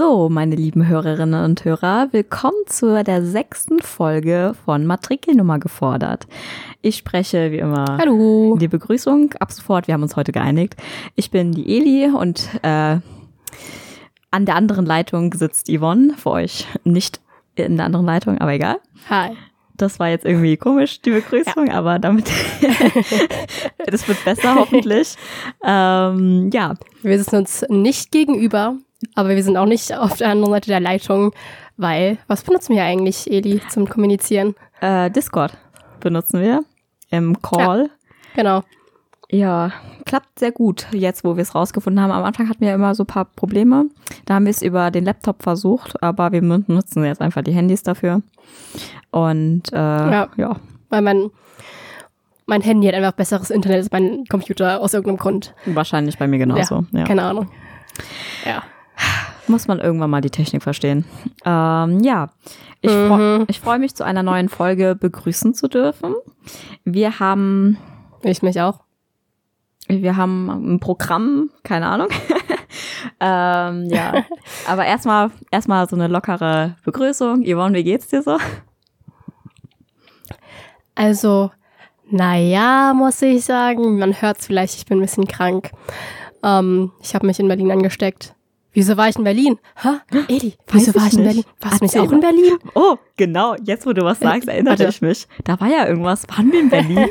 So, meine lieben Hörerinnen und Hörer, willkommen zu der sechsten Folge von Matrikelnummer gefordert. Ich spreche wie immer Hallo. die Begrüßung ab sofort. Wir haben uns heute geeinigt. Ich bin die Eli und äh, an der anderen Leitung sitzt Yvonne für euch. Nicht in der anderen Leitung, aber egal. Hi. Das war jetzt irgendwie komisch, die Begrüßung, ja. aber damit, das wird besser hoffentlich. Ähm, ja. Wir sitzen uns nicht gegenüber, aber wir sind auch nicht auf der anderen Seite der Leitung, weil, was benutzen wir eigentlich, Eli, zum Kommunizieren? Äh, Discord benutzen wir im Call. Ja, genau. Ja, klappt sehr gut, jetzt wo wir es rausgefunden haben. Am Anfang hatten wir immer so ein paar Probleme. Da haben wir es über den Laptop versucht, aber wir nutzen jetzt einfach die Handys dafür. Und äh, ja. ja. Weil mein, mein Handy hat einfach besseres Internet als mein Computer aus irgendeinem Grund. Wahrscheinlich bei mir genauso. Ja, ja. Keine Ahnung. Ja. Muss man irgendwann mal die Technik verstehen. Ähm, ja, ich mhm. freue freu mich zu einer neuen Folge begrüßen zu dürfen. Wir haben. Ich mich auch. Wir haben ein Programm, keine Ahnung. ähm, ja, aber erstmal erstmal so eine lockere Begrüßung. Yvonne, wie geht's dir so? Also, naja, muss ich sagen, man hört's vielleicht, ich bin ein bisschen krank. Ähm, ich habe mich in Berlin angesteckt. Wieso war ich in Berlin? Ha? Edi, wieso war ich in Berlin? Warst du nicht auch in Berlin? Oh, genau. Jetzt, wo du was sagst, erinnere ich mich. Da war ja irgendwas. Waren wir in Berlin?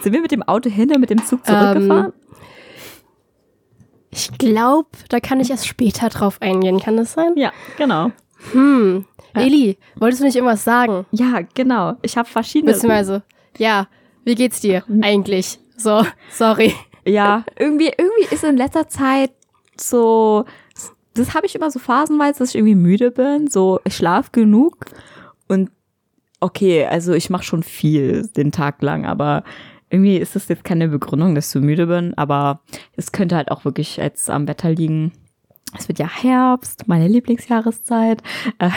Sind wir mit dem Auto hin und mit dem Zug zurückgefahren? Ähm, ich glaube, da kann ich erst später drauf eingehen. Kann das sein? Ja, genau. Hm. Eli, wolltest du nicht irgendwas sagen? Ja, genau. Ich habe verschiedene. Beziehungsweise, ja, wie geht's dir eigentlich? So, sorry. Ja, irgendwie, irgendwie ist in letzter Zeit so, das habe ich immer so phasenweise, dass ich irgendwie müde bin. So, ich schlaf genug und okay, also ich mache schon viel den Tag lang, aber irgendwie ist das jetzt keine Begründung, dass ich so müde bin, aber es könnte halt auch wirklich jetzt am Wetter liegen. Es wird ja Herbst, meine Lieblingsjahreszeit. Äh,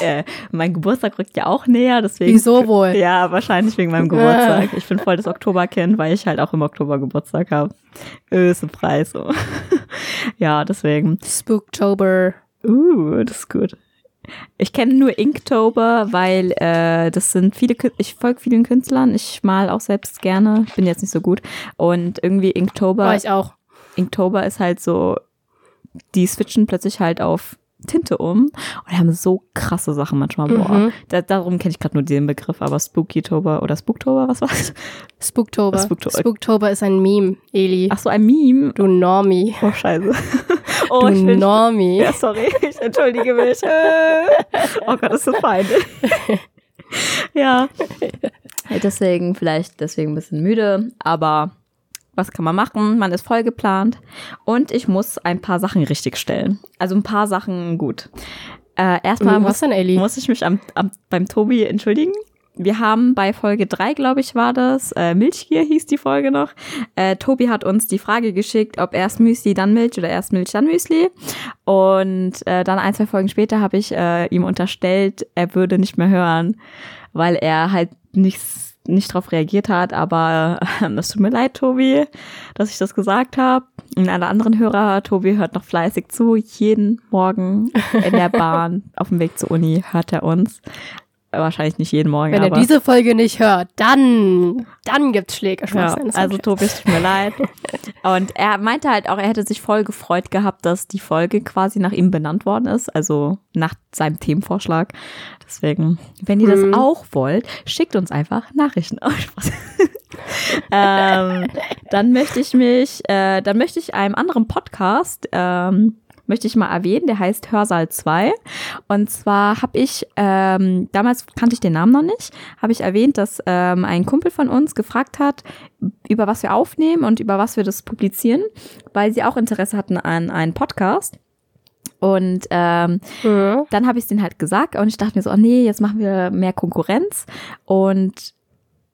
äh, mein Geburtstag rückt ja auch näher, deswegen. Wieso wohl? Ja, wahrscheinlich wegen meinem Geburtstag. Ich bin voll das Oktoberkind, weil ich halt auch im Oktober Geburtstag habe. Öse Preis. So. ja, deswegen. Spooktober. Uh, das ist gut. Ich kenne nur Inktober, weil äh, das sind viele, ich folge vielen Künstlern, ich mal auch selbst gerne, bin jetzt nicht so gut. Und irgendwie Inktober. War ich auch. Inktober ist halt so, die switchen plötzlich halt auf Tinte um und haben so krasse Sachen manchmal. Boah, mhm. da, darum kenne ich gerade nur den Begriff, aber Spookytober oder Spooktober, was war's? Spooktober. Spooktober. Spooktober ist ein Meme, Eli. Ach so, ein Meme? Du Normie. Oh, scheiße. Oh, du ich bin, Normie. Ja, sorry, ich entschuldige mich. oh Gott, das ist so fein. ja. Deswegen vielleicht deswegen ein bisschen müde, aber was kann man machen? Man ist voll geplant und ich muss ein paar Sachen richtigstellen. Also ein paar Sachen gut. Äh, erstmal muss, muss, ich mich am, am, beim Tobi entschuldigen. Wir haben bei Folge drei, glaube ich, war das, äh, Milchgier hieß die Folge noch. Äh, Tobi hat uns die Frage geschickt, ob erst Müsli, dann Milch oder erst Milch, dann Müsli. Und äh, dann ein, zwei Folgen später habe ich äh, ihm unterstellt, er würde nicht mehr hören, weil er halt nichts nicht darauf reagiert hat, aber äh, es tut mir leid, Tobi, dass ich das gesagt habe. Und alle anderen Hörer, Tobi hört noch fleißig zu. Jeden Morgen in der Bahn auf dem Weg zur Uni hört er uns. Wahrscheinlich nicht jeden Morgen. Wenn er diese Folge nicht hört, dann, dann gibt's Schläge. Ja, also Tobi, es tut mir leid. Und er meinte halt auch, er hätte sich voll gefreut gehabt, dass die Folge quasi nach ihm benannt worden ist, also nach seinem Themenvorschlag. Deswegen, wenn ihr hm. das auch wollt, schickt uns einfach Nachrichten. Oh, ähm, dann möchte ich mich, äh, dann möchte ich einem anderen Podcast ähm, möchte ich mal erwähnen, der heißt Hörsaal 2. Und zwar habe ich, ähm, damals kannte ich den Namen noch nicht, habe ich erwähnt, dass ähm, ein Kumpel von uns gefragt hat, über was wir aufnehmen und über was wir das publizieren, weil sie auch Interesse hatten an einem Podcast. Und ähm, mhm. dann habe ich es denen halt gesagt und ich dachte mir so, oh nee, jetzt machen wir mehr Konkurrenz. Und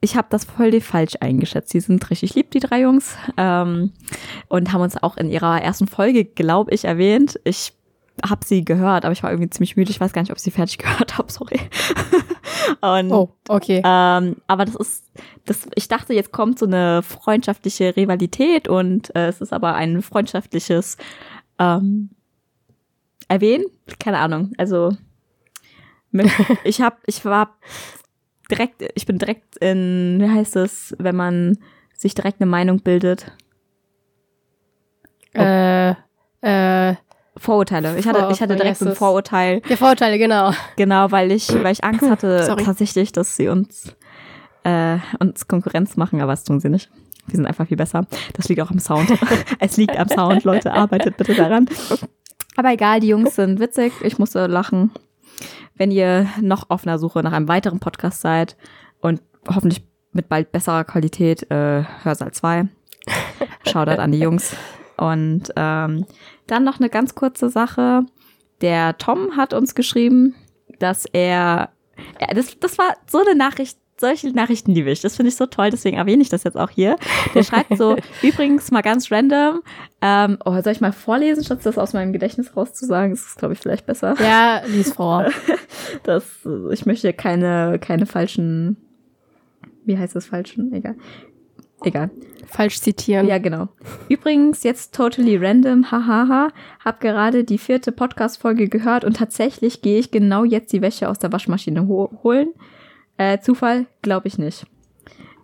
ich habe das voll falsch eingeschätzt. Sie sind richtig lieb, die drei Jungs. Ähm, und haben uns auch in ihrer ersten Folge, glaube ich, erwähnt. Ich habe sie gehört, aber ich war irgendwie ziemlich müde. Ich weiß gar nicht, ob ich sie fertig gehört habe, sorry. und, oh, okay. Ähm, aber das ist, das, ich dachte, jetzt kommt so eine freundschaftliche Rivalität und äh, es ist aber ein freundschaftliches ähm, erwähnen? Keine Ahnung. Also ich habe, ich war direkt, ich bin direkt in, wie heißt es, wenn man sich direkt eine Meinung bildet? Äh, äh, Vorurteile. Ich hatte, Vor- ich hatte direkt so ein? Vorurteil, der Vorteile, genau. genau, weil ich, weil ich Angst hatte tatsächlich, dass sie uns, äh, uns Konkurrenz machen, aber das tun sie nicht. Die sind einfach viel besser. Das liegt auch am Sound. es liegt am Sound, Leute. Arbeitet bitte daran. Aber egal, die Jungs sind witzig. Ich musste lachen. Wenn ihr noch auf einer Suche nach einem weiteren Podcast seid und hoffentlich mit bald besserer Qualität, äh, Hörsaal 2. Shoutout an die Jungs. Und ähm, dann noch eine ganz kurze Sache. Der Tom hat uns geschrieben, dass er, ja, das, das war so eine Nachricht, solche Nachrichten liebe ich. Das finde ich so toll, deswegen erwähne ich das jetzt auch hier. Der schreibt so, übrigens mal ganz random, ähm, oh, soll ich mal vorlesen, statt das aus meinem Gedächtnis rauszusagen? Das ist, glaube ich, vielleicht besser. Ja, lies vor. Das, ich möchte keine, keine falschen, wie heißt das falschen? Egal. Egal. Falsch zitieren. Ja, genau. Übrigens, jetzt totally random, hahaha, hab gerade die vierte Podcast-Folge gehört und tatsächlich gehe ich genau jetzt die Wäsche aus der Waschmaschine ho holen. Äh, Zufall? Glaube ich nicht.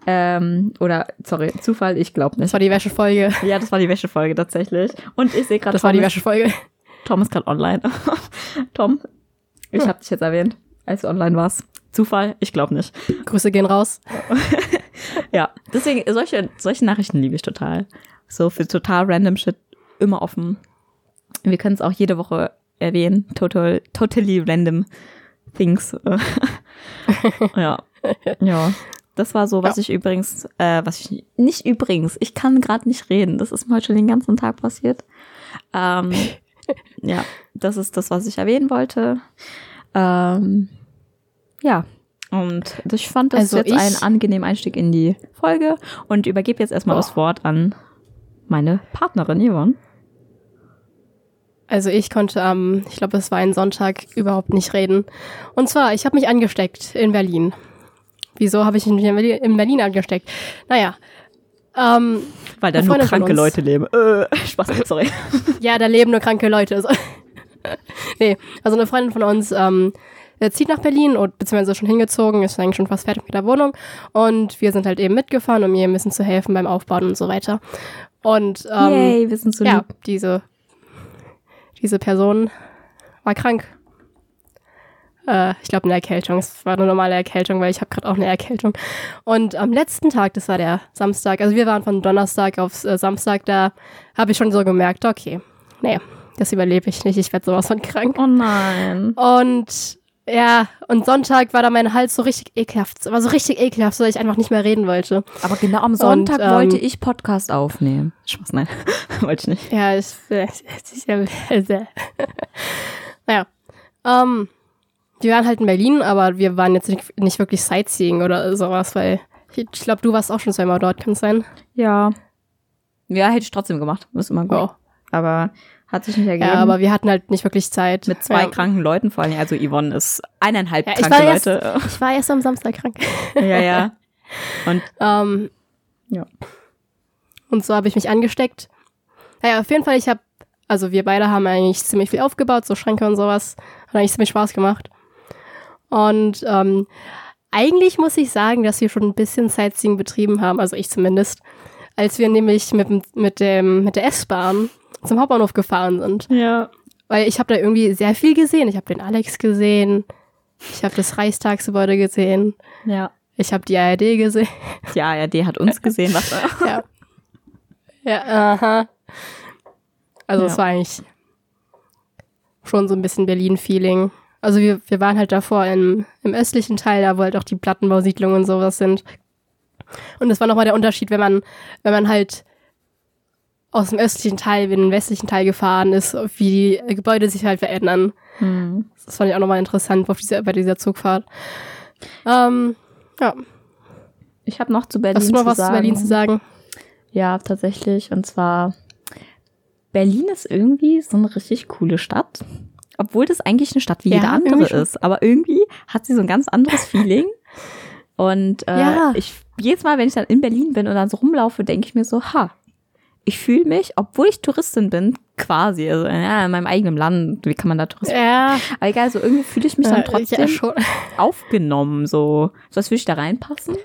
Ähm, oder, sorry, Zufall, ich glaube Das nicht. war die Wäschefolge. Ja, das war die Wäschefolge tatsächlich. Und ich sehe gerade, Das war die Tom, ist- Wäschefolge. Tom ist gerade online. Tom, ich Hm. habe dich jetzt erwähnt, als du online warst. Zufall? Ich glaube nicht. Grüße gehen raus. Ja, deswegen, solche, solche Nachrichten liebe ich total. So für total random Shit immer offen. Wir können es auch jede Woche erwähnen. Total, totally random things. ja. Ja. Das war so, was ich übrigens, äh, was ich nicht übrigens, ich kann gerade nicht reden. Das ist mir heute schon den ganzen Tag passiert. Ähm, ja, das ist das, was ich erwähnen wollte. Ähm, ja, und ich fand das Also jetzt ich- ein angenehmer Einstieg in die Folge und übergebe jetzt erstmal Oh. das Wort an meine Partnerin Yvonne. Also ich konnte am, ich glaube, es war ein Sonntag, überhaupt nicht reden. Und zwar, ich habe mich angesteckt in Berlin. Wieso habe ich mich in Berlin, in Berlin angesteckt? Naja, ähm, Weil da nur kranke. Leute leben. Äh, Spaß, sorry. ja, da leben nur kranke Leute. Also, nee, also eine Freundin von uns ähm, äh, zieht nach Berlin und beziehungsweise schon hingezogen, ist eigentlich schon fast fertig mit der Wohnung. Und wir sind halt eben mitgefahren, um ihr ein bisschen zu helfen beim Aufbauen und so weiter. Und ähm, Yay, wir sind so ja, lieb. diese, diese Person war krank. Äh, ich glaube, eine Erkältung. Es war eine normale Erkältung, weil ich habe gerade auch eine Erkältung. Und am letzten Tag, das war der Samstag, also wir waren von Donnerstag auf äh, Samstag, da habe ich schon so gemerkt, okay, nee, das überlebe ich nicht, ich werde sowas von krank. Oh nein. Und ja, und Sonntag war da mein Hals so richtig ekelhaft, war so richtig ekelhaft, so dass ich einfach nicht mehr reden wollte. Aber genau am Sonntag ähm, wollte ich Podcast aufnehmen. Spaß, nein. wollte ich nicht. Ja, ich. naja. Ähm, wir waren halt in Berlin, aber wir waren jetzt nicht, nicht wirklich Sightseeing oder sowas, weil ich, ich glaube, du warst auch schon zweimal dort, kann es sein? Ja. Ja, hätte ich trotzdem gemacht. Ist immer gut. Oh. Aber hat sich nicht ergeben. Ja, aber wir hatten halt nicht wirklich Zeit. mit zwei ja. kranken Leuten vor allem. Also Yvonne ist eineinhalb Ja, kranke erst- Leute. Ich war erst am Samstag krank. ja, ja. Und Ähm, Ja. Und so habe ich mich angesteckt. Naja, auf jeden Fall, ich habe, also wir beide haben eigentlich ziemlich viel aufgebaut, so Schränke und sowas. Hat eigentlich ziemlich Spaß gemacht. Und ähm, eigentlich muss ich sagen, dass wir schon ein bisschen Sightseeing betrieben haben, also ich zumindest, als wir nämlich mit, mit, dem, mit der S-Bahn zum Hauptbahnhof gefahren sind. ja. Weil ich habe da irgendwie sehr viel gesehen. Ich habe den Alex gesehen, ich habe das Reichstagsgebäude gesehen, Ja. ich habe die ARD gesehen. Die ARD hat uns gesehen, was. Ja. Ja, aha. Also Ja. es war eigentlich schon so ein bisschen Berlin-Feeling. Also wir, wir waren halt davor im, im östlichen Teil, da wo halt auch die Plattenbausiedlungen und sowas sind. Und das war nochmal der Unterschied, wenn man, wenn man halt aus dem östlichen Teil in den westlichen Teil gefahren ist, wie die Gebäude sich halt verändern. Hm. Das fand ich auch nochmal interessant auf dieser, bei dieser Zugfahrt. Ähm, ja. Ich habe noch zu Berlin Hast du noch zu was sagen. zu Berlin zu sagen? Ja, tatsächlich. Und zwar, Berlin ist irgendwie so eine richtig coole Stadt. Obwohl das eigentlich eine Stadt wie Ja, jede andere schon. ist. Aber irgendwie hat sie so ein ganz anderes Feeling. Und äh, Ja. ich, jedes Mal, wenn ich dann in Berlin bin und dann so rumlaufe, denke ich mir so, ha, ich fühle mich, obwohl ich Touristin bin, quasi, also ja, in meinem eigenen Land, wie kann man da Tourist? Ja. Aber egal, so irgendwie fühle ich mich dann trotzdem ja, schon. aufgenommen, so, so als würde ich da reinpassen.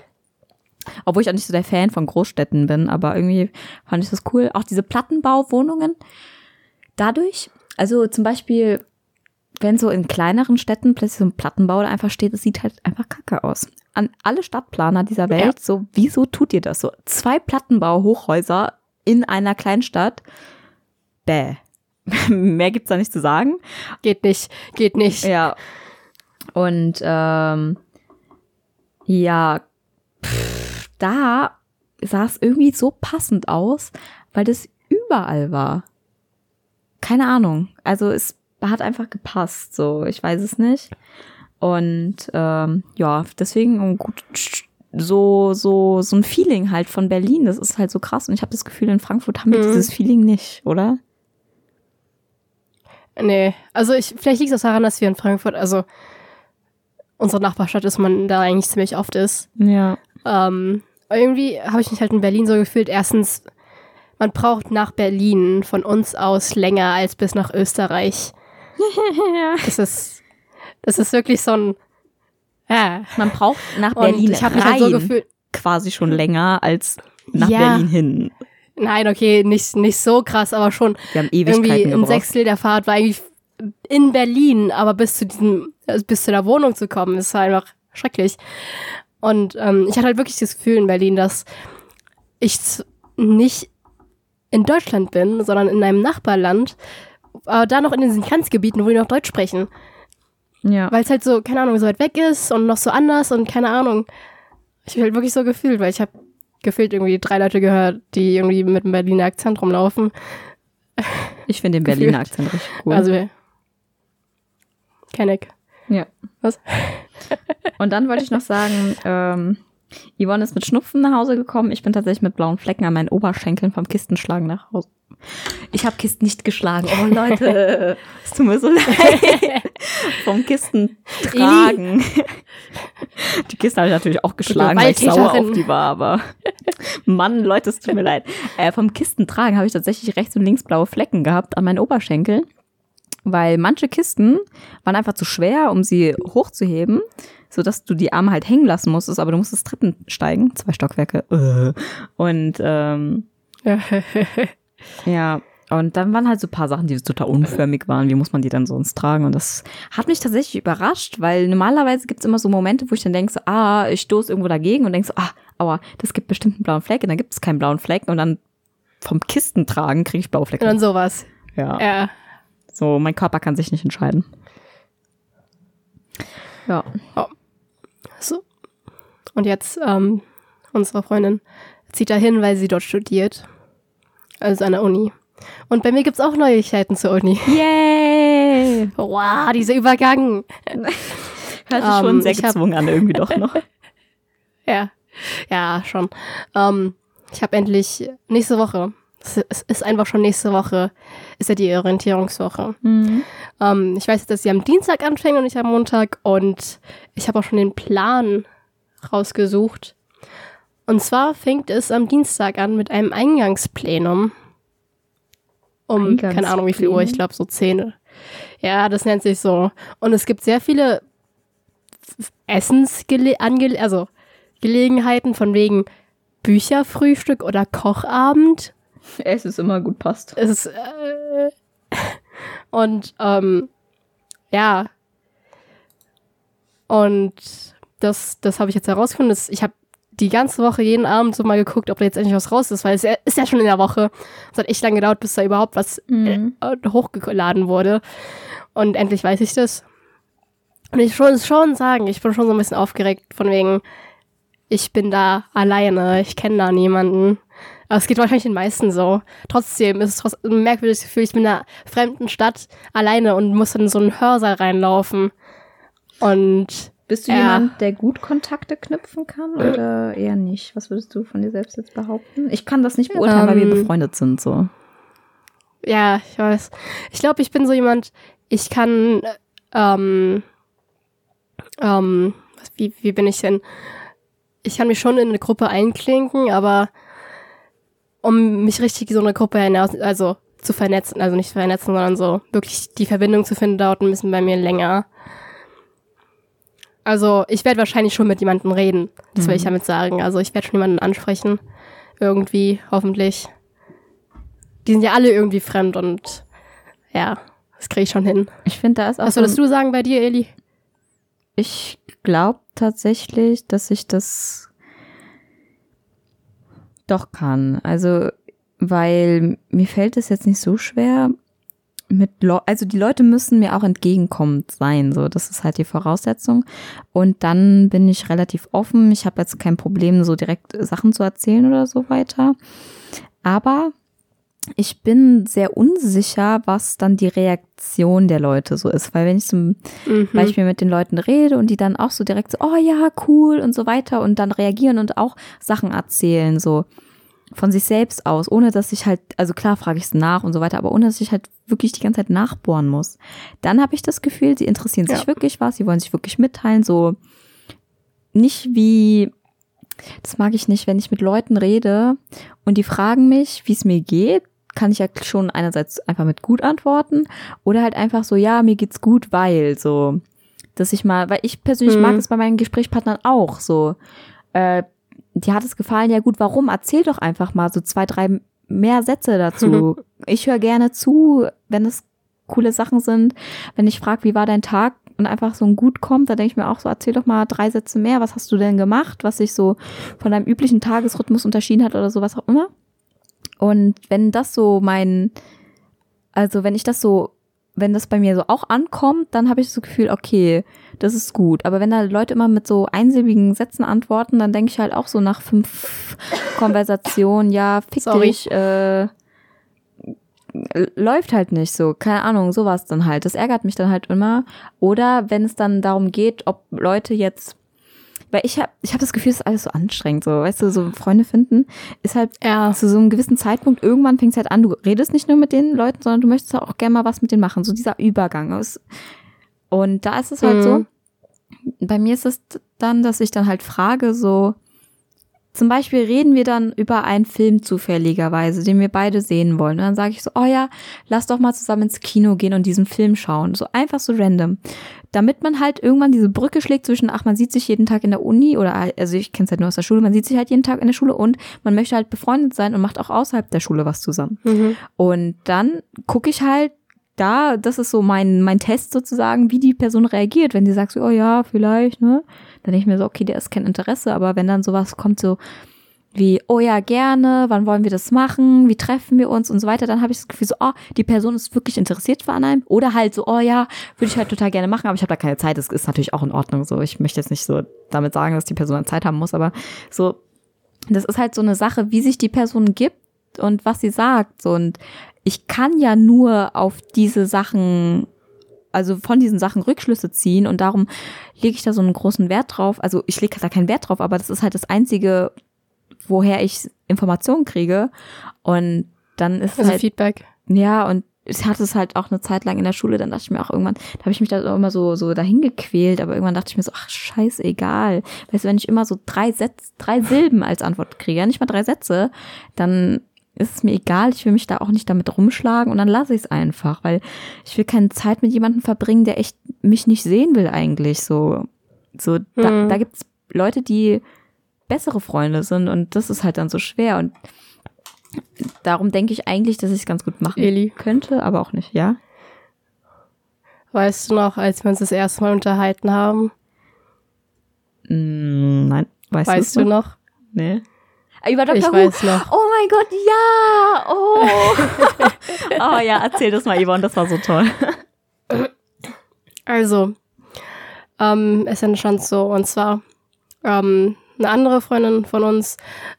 Obwohl ich auch nicht so der Fan von Großstädten bin, aber irgendwie fand ich das cool. Auch diese Plattenbauwohnungen. Dadurch, also zum Beispiel, wenn so in kleineren Städten plötzlich so ein Plattenbau da einfach steht, es sieht halt einfach kacke aus. An alle Stadtplaner dieser Welt, so, wieso tut ihr das so? Zwei Plattenbau-Hochhäuser in einer Kleinstadt. Bäh. Mehr gibt's da nicht zu sagen. Geht nicht, geht nicht. Ja. Und ähm, ja, pff, da sah es irgendwie so passend aus, weil das überall war. Keine Ahnung. Also es hat einfach gepasst, so. Ich weiß es nicht. Und ähm, ja, deswegen um gut so so so ein Feeling halt von Berlin. Das ist halt so krass. Und ich habe das Gefühl, in Frankfurt haben wir Mhm. dieses Feeling nicht, oder? Nee, also ich, vielleicht liegt es auch daran, dass wir in Frankfurt, also unsere Nachbarstadt ist, man da eigentlich ziemlich oft ist. Ja. Ähm, irgendwie habe ich mich halt in Berlin so gefühlt, erstens, man braucht nach Berlin von uns aus länger als bis nach Österreich. Das ist, das ist wirklich so ein, ja. Man braucht nach Und Berlin ich habe mich halt so gefühlt, quasi schon länger als nach Ja. Berlin hin. nein, okay, nicht, nicht so krass, aber schon Wir haben irgendwie Ewigkeiten ein gebraucht. Sechstel der Fahrt war eigentlich in Berlin, aber bis zu diesem, also bis zu der Wohnung zu kommen, ist einfach schrecklich. Und ähm, ich hatte halt wirklich das Gefühl in Berlin, dass ich nicht in Deutschland bin, sondern in einem Nachbarland, aber da noch in diesen Grenzgebieten, wo die noch Deutsch sprechen. Ja. Weil es halt so, keine Ahnung, so weit weg ist und noch so anders und keine Ahnung. Ich bin halt wirklich so gefühlt, weil ich habe gefühlt irgendwie drei Leute gehört, die irgendwie mit einem Berliner Akzent rumlaufen. Ich finde den Berliner Akzent richtig cool. Also, kenn ich. ja. Was? Und dann wollte ich noch sagen, ähm, Yvonne ist mit Schnupfen nach Hause gekommen. Ich bin tatsächlich mit blauen Flecken an meinen Oberschenkeln vom Kistenschlagen nach Hause. Ich habe Kisten nicht geschlagen. Oh Leute, es tut mir so leid. vom Kisten tragen. Die Kiste habe ich natürlich auch geschlagen, weil ich sauer auf die war, aber Mann, Leute, es tut mir leid. Äh, vom Kisten tragen habe ich tatsächlich rechts und links blaue Flecken gehabt an meinen Oberschenkeln, weil manche Kisten waren einfach zu schwer, um sie hochzuheben, sodass du die Arme halt hängen lassen musstest, aber du musstest Treppen steigen, zwei Stockwerke. Äh. Und ähm, ja, und dann waren halt so ein paar Sachen, die total unförmig waren. Wie muss man die dann sonst tragen? Und das hat mich tatsächlich überrascht, weil normalerweise gibt's immer so Momente, wo ich dann denke, so, ah, ich stoße irgendwo dagegen und denk so, ah, aua, das gibt bestimmt einen blauen Fleck und dann gibt es keinen blauen Fleck und dann vom Kisten tragen kriege ich blaue Und Flecke. dann sowas. Ja. Ja. So, mein Körper kann sich nicht entscheiden. Ja. So. Und jetzt, ähm, unsere Freundin zieht dahin, weil sie dort studiert. Also an der Uni. Und bei mir gibt's auch Neuigkeiten zur Uni. Yay! Wow, dieser Übergang. Hört sich Ähm, schon sehr ich hab- gezwungen an, irgendwie doch noch. Ja. Ja, schon. Ähm, ich habe endlich nächste Woche, es ist einfach schon nächste Woche, ist ja die Orientierungswoche. Mhm. Ähm, ich weiß, dass sie am Dienstag anfängt und nicht am Montag. Und ich habe auch schon den Plan rausgesucht. Und zwar fängt es am Dienstag an mit einem Eingangsplenum. Um, keine Ahnung wie viel Uhr, ich glaube so 10. Ja, das nennt sich so. Und es gibt sehr viele Essensgele ange also Gelegenheiten von wegen Bücherfrühstück oder Kochabend. Es ist immer gut passt. Es ist, äh, und ähm, ja. Und das, das habe ich jetzt herausgefunden. Das, ich habe die ganze Woche jeden Abend so mal geguckt, ob da jetzt endlich was raus ist, weil es ja- ist ja schon in der Woche. Es hat echt lange gedauert, bis da überhaupt was Mhm. äh, hochgeladen wurde. Und endlich weiß ich das. Und ich schon, schon sagen, ich bin schon so ein bisschen aufgeregt, von wegen, ich bin da alleine, ich kenne da niemanden. Aber es geht wahrscheinlich den meisten so. Trotzdem ist es trotzdem ein merkwürdiges Gefühl, ich bin in einer fremden Stadt alleine und muss dann in so einen Hörsaal reinlaufen. Und Bist du Ja. jemand, der gut Kontakte knüpfen kann oder eher nicht? Was würdest du von dir selbst jetzt behaupten? Ich kann das nicht beurteilen, weil wir Ähm, befreundet sind, so. ja, ich weiß. Ich glaube, ich bin so jemand, ich kann, ähm, ähm, wie, wie bin ich denn? Ich kann mich schon in eine Gruppe einklinken, aber um mich richtig so eine Gruppe hinaus, also zu vernetzen, also nicht zu vernetzen, sondern so wirklich die Verbindung zu finden, dauert ein bisschen bei mir länger. Also ich werde wahrscheinlich schon mit jemandem reden, das will ich damit sagen. Also ich werde schon jemanden ansprechen, irgendwie, hoffentlich. Die sind ja alle irgendwie fremd und ja, das kriege ich schon hin. Ich finde, da ist auch Was so würdest du sagen bei dir, Eli? Ich glaube tatsächlich, dass ich das doch kann. Also, weil mir fällt es jetzt nicht so schwer mit Leu also die Leute müssen mir auch entgegenkommend sein, so das ist halt die Voraussetzung und dann bin ich relativ offen. Ich habe jetzt kein Problem so direkt Sachen zu erzählen oder so weiter. Aber ich bin sehr unsicher, was dann die Reaktion der Leute so ist, weil wenn ich zum Mhm. Beispiel mit den Leuten rede und die dann auch so direkt so, oh ja, cool und so weiter und dann reagieren und auch Sachen erzählen, so von sich selbst aus, ohne dass ich halt, also klar frage ich es nach und so weiter, aber ohne dass ich halt wirklich die ganze Zeit nachbohren muss. Dann habe ich das Gefühl, sie interessieren sich Ja. wirklich was, sie wollen sich wirklich mitteilen, so nicht wie, das mag ich nicht, wenn ich mit Leuten rede und die fragen mich, wie es mir geht, kann ich ja schon einerseits einfach mit gut antworten oder halt einfach so, ja, mir geht's gut, weil so, dass ich mal, weil ich persönlich Mhm. mag es bei meinen Gesprächspartnern auch so, äh, dir hat es gefallen, ja gut, warum? Erzähl doch einfach mal so zwei, drei mehr Sätze dazu. ich höre gerne zu, wenn es coole Sachen sind. Wenn ich frage, wie war dein Tag und einfach so ein Gut kommt, da denke ich mir auch so, erzähl doch mal drei Sätze mehr. Was hast du denn gemacht, was sich so von deinem üblichen Tagesrhythmus unterschieden hat oder so, was auch immer. Und wenn das so mein, also wenn ich das so, wenn das bei mir so auch ankommt, dann habe ich das Gefühl, okay, das ist gut. Aber wenn da Leute immer mit so einsilbigen Sätzen antworten, dann denke ich halt auch so nach fünf Konversationen, ja, fick Sorry. dich, äh, läuft halt nicht so, keine Ahnung, sowas dann halt. Das ärgert mich dann halt immer. Oder wenn es dann darum geht, ob Leute jetzt, weil ich habe ich hab das Gefühl, es ist alles so anstrengend, so, weißt du, so Freunde finden, ist halt Ja. zu so einem gewissen Zeitpunkt, irgendwann fängt es halt an, du redest nicht nur mit den Leuten, sondern du möchtest auch gerne mal was mit denen machen, so dieser Übergang. Und da ist es halt Mhm. so, bei mir ist es dann, dass ich dann halt frage, so, zum Beispiel reden wir dann über einen Film zufälligerweise, den wir beide sehen wollen. Und dann sage ich so, oh ja, lass doch mal zusammen ins Kino gehen und diesen Film schauen. So einfach so random. Damit man halt irgendwann diese Brücke schlägt zwischen, ach, man sieht sich jeden Tag in der Uni oder, also ich kenne es halt nur aus der Schule, man sieht sich halt jeden Tag in der Schule und man möchte halt befreundet sein und macht auch außerhalb der Schule was zusammen. Mhm. Und dann gucke ich halt da, das ist so mein, mein Test sozusagen, wie die Person reagiert. Wenn die sagt so, oh ja, vielleicht, ne? Dann denke ich mir so, okay, der ist kein Interesse. Aber wenn dann sowas kommt so wie, oh ja, gerne, wann wollen wir das machen, wie treffen wir uns und so weiter, dann habe ich das Gefühl so, oh, die Person ist wirklich interessiert an einem. Oder halt so, oh ja, würde ich halt total gerne machen, aber ich habe da keine Zeit. Das ist natürlich auch in Ordnung so. Ich möchte jetzt nicht so damit sagen, dass die Person dann Zeit haben muss, aber so, das ist halt so eine Sache, wie sich die Person gibt und was sie sagt. So, und ich kann ja nur auf diese Sachen, also von diesen Sachen Rückschlüsse ziehen und darum lege ich da so einen großen Wert drauf. Also ich lege da keinen Wert drauf, aber das ist halt das Einzige, woher ich Informationen kriege. Und dann ist Also halt, Feedback. ja, und ich hatte es halt auch eine Zeit lang in der Schule, dann dachte ich mir auch irgendwann, da habe ich mich da immer so, so dahin gequält, aber irgendwann dachte ich mir so, ach, scheißegal. Weißt du, wenn ich immer so drei Sätze, drei Silben als Antwort kriege, ja, nicht mal drei Sätze, dann ist es mir egal, ich will mich da auch nicht damit rumschlagen und dann lasse ich es einfach, weil ich will keine Zeit mit jemandem verbringen, der echt mich nicht sehen will eigentlich, so. So, da, Mhm. da gibt's Leute, die bessere Freunde sind und das ist halt dann so schwer und darum denke ich eigentlich, dass ich es ganz gut machen Eli. könnte, aber auch nicht, ja? Weißt du noch, als wir uns das erste Mal unterhalten haben? Mm, nein, weißt, weißt du noch? Nee. Über Ich Dr. Who. weiß noch. Oh mein Gott, ja! Oh. oh ja, erzähl das mal, Yvonne, das war so toll. Also, ähm, es entstand so, und zwar ähm, eine andere Freundin von uns,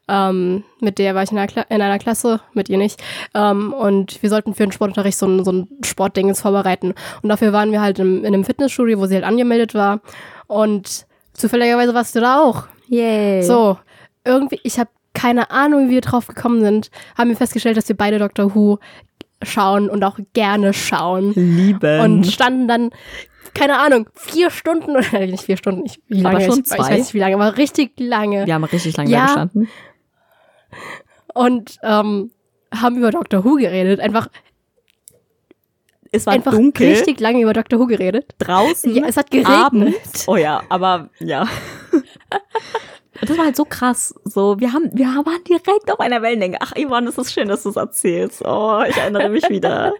ähm, mit der war ich in einer, Kla in einer Klasse, mit ihr nicht, ähm, und wir sollten für den Sportunterricht so ein, so ein Sportdingens vorbereiten. Und dafür waren wir halt im, in einem Fitnessstudio, wo sie halt angemeldet war. Und zufälligerweise warst du da auch. Yay. So, irgendwie, ich habe keine Ahnung, wie wir drauf gekommen sind, haben wir festgestellt, dass wir beide Doctor Who schauen und auch gerne schauen. Lieben. Und standen dann, keine Ahnung, vier Stunden oder nicht vier Stunden, ich, wie lange, schon ich, ich zwei. weiß nicht wie lange, aber richtig lange. wir haben richtig lange Ja. da gestanden. Und ähm, haben über Doctor Who geredet. Einfach es war einfach dunkel. richtig lange über Dr. Who geredet. draußen. Ja, es hat geregnet. Abends. Oh ja, aber ja. Und das war halt so krass. So, wir haben, wir waren direkt auf einer Wellenlänge. Ach, Yvonne, es ist schön, dass du es erzählst. Oh, ich erinnere mich wieder.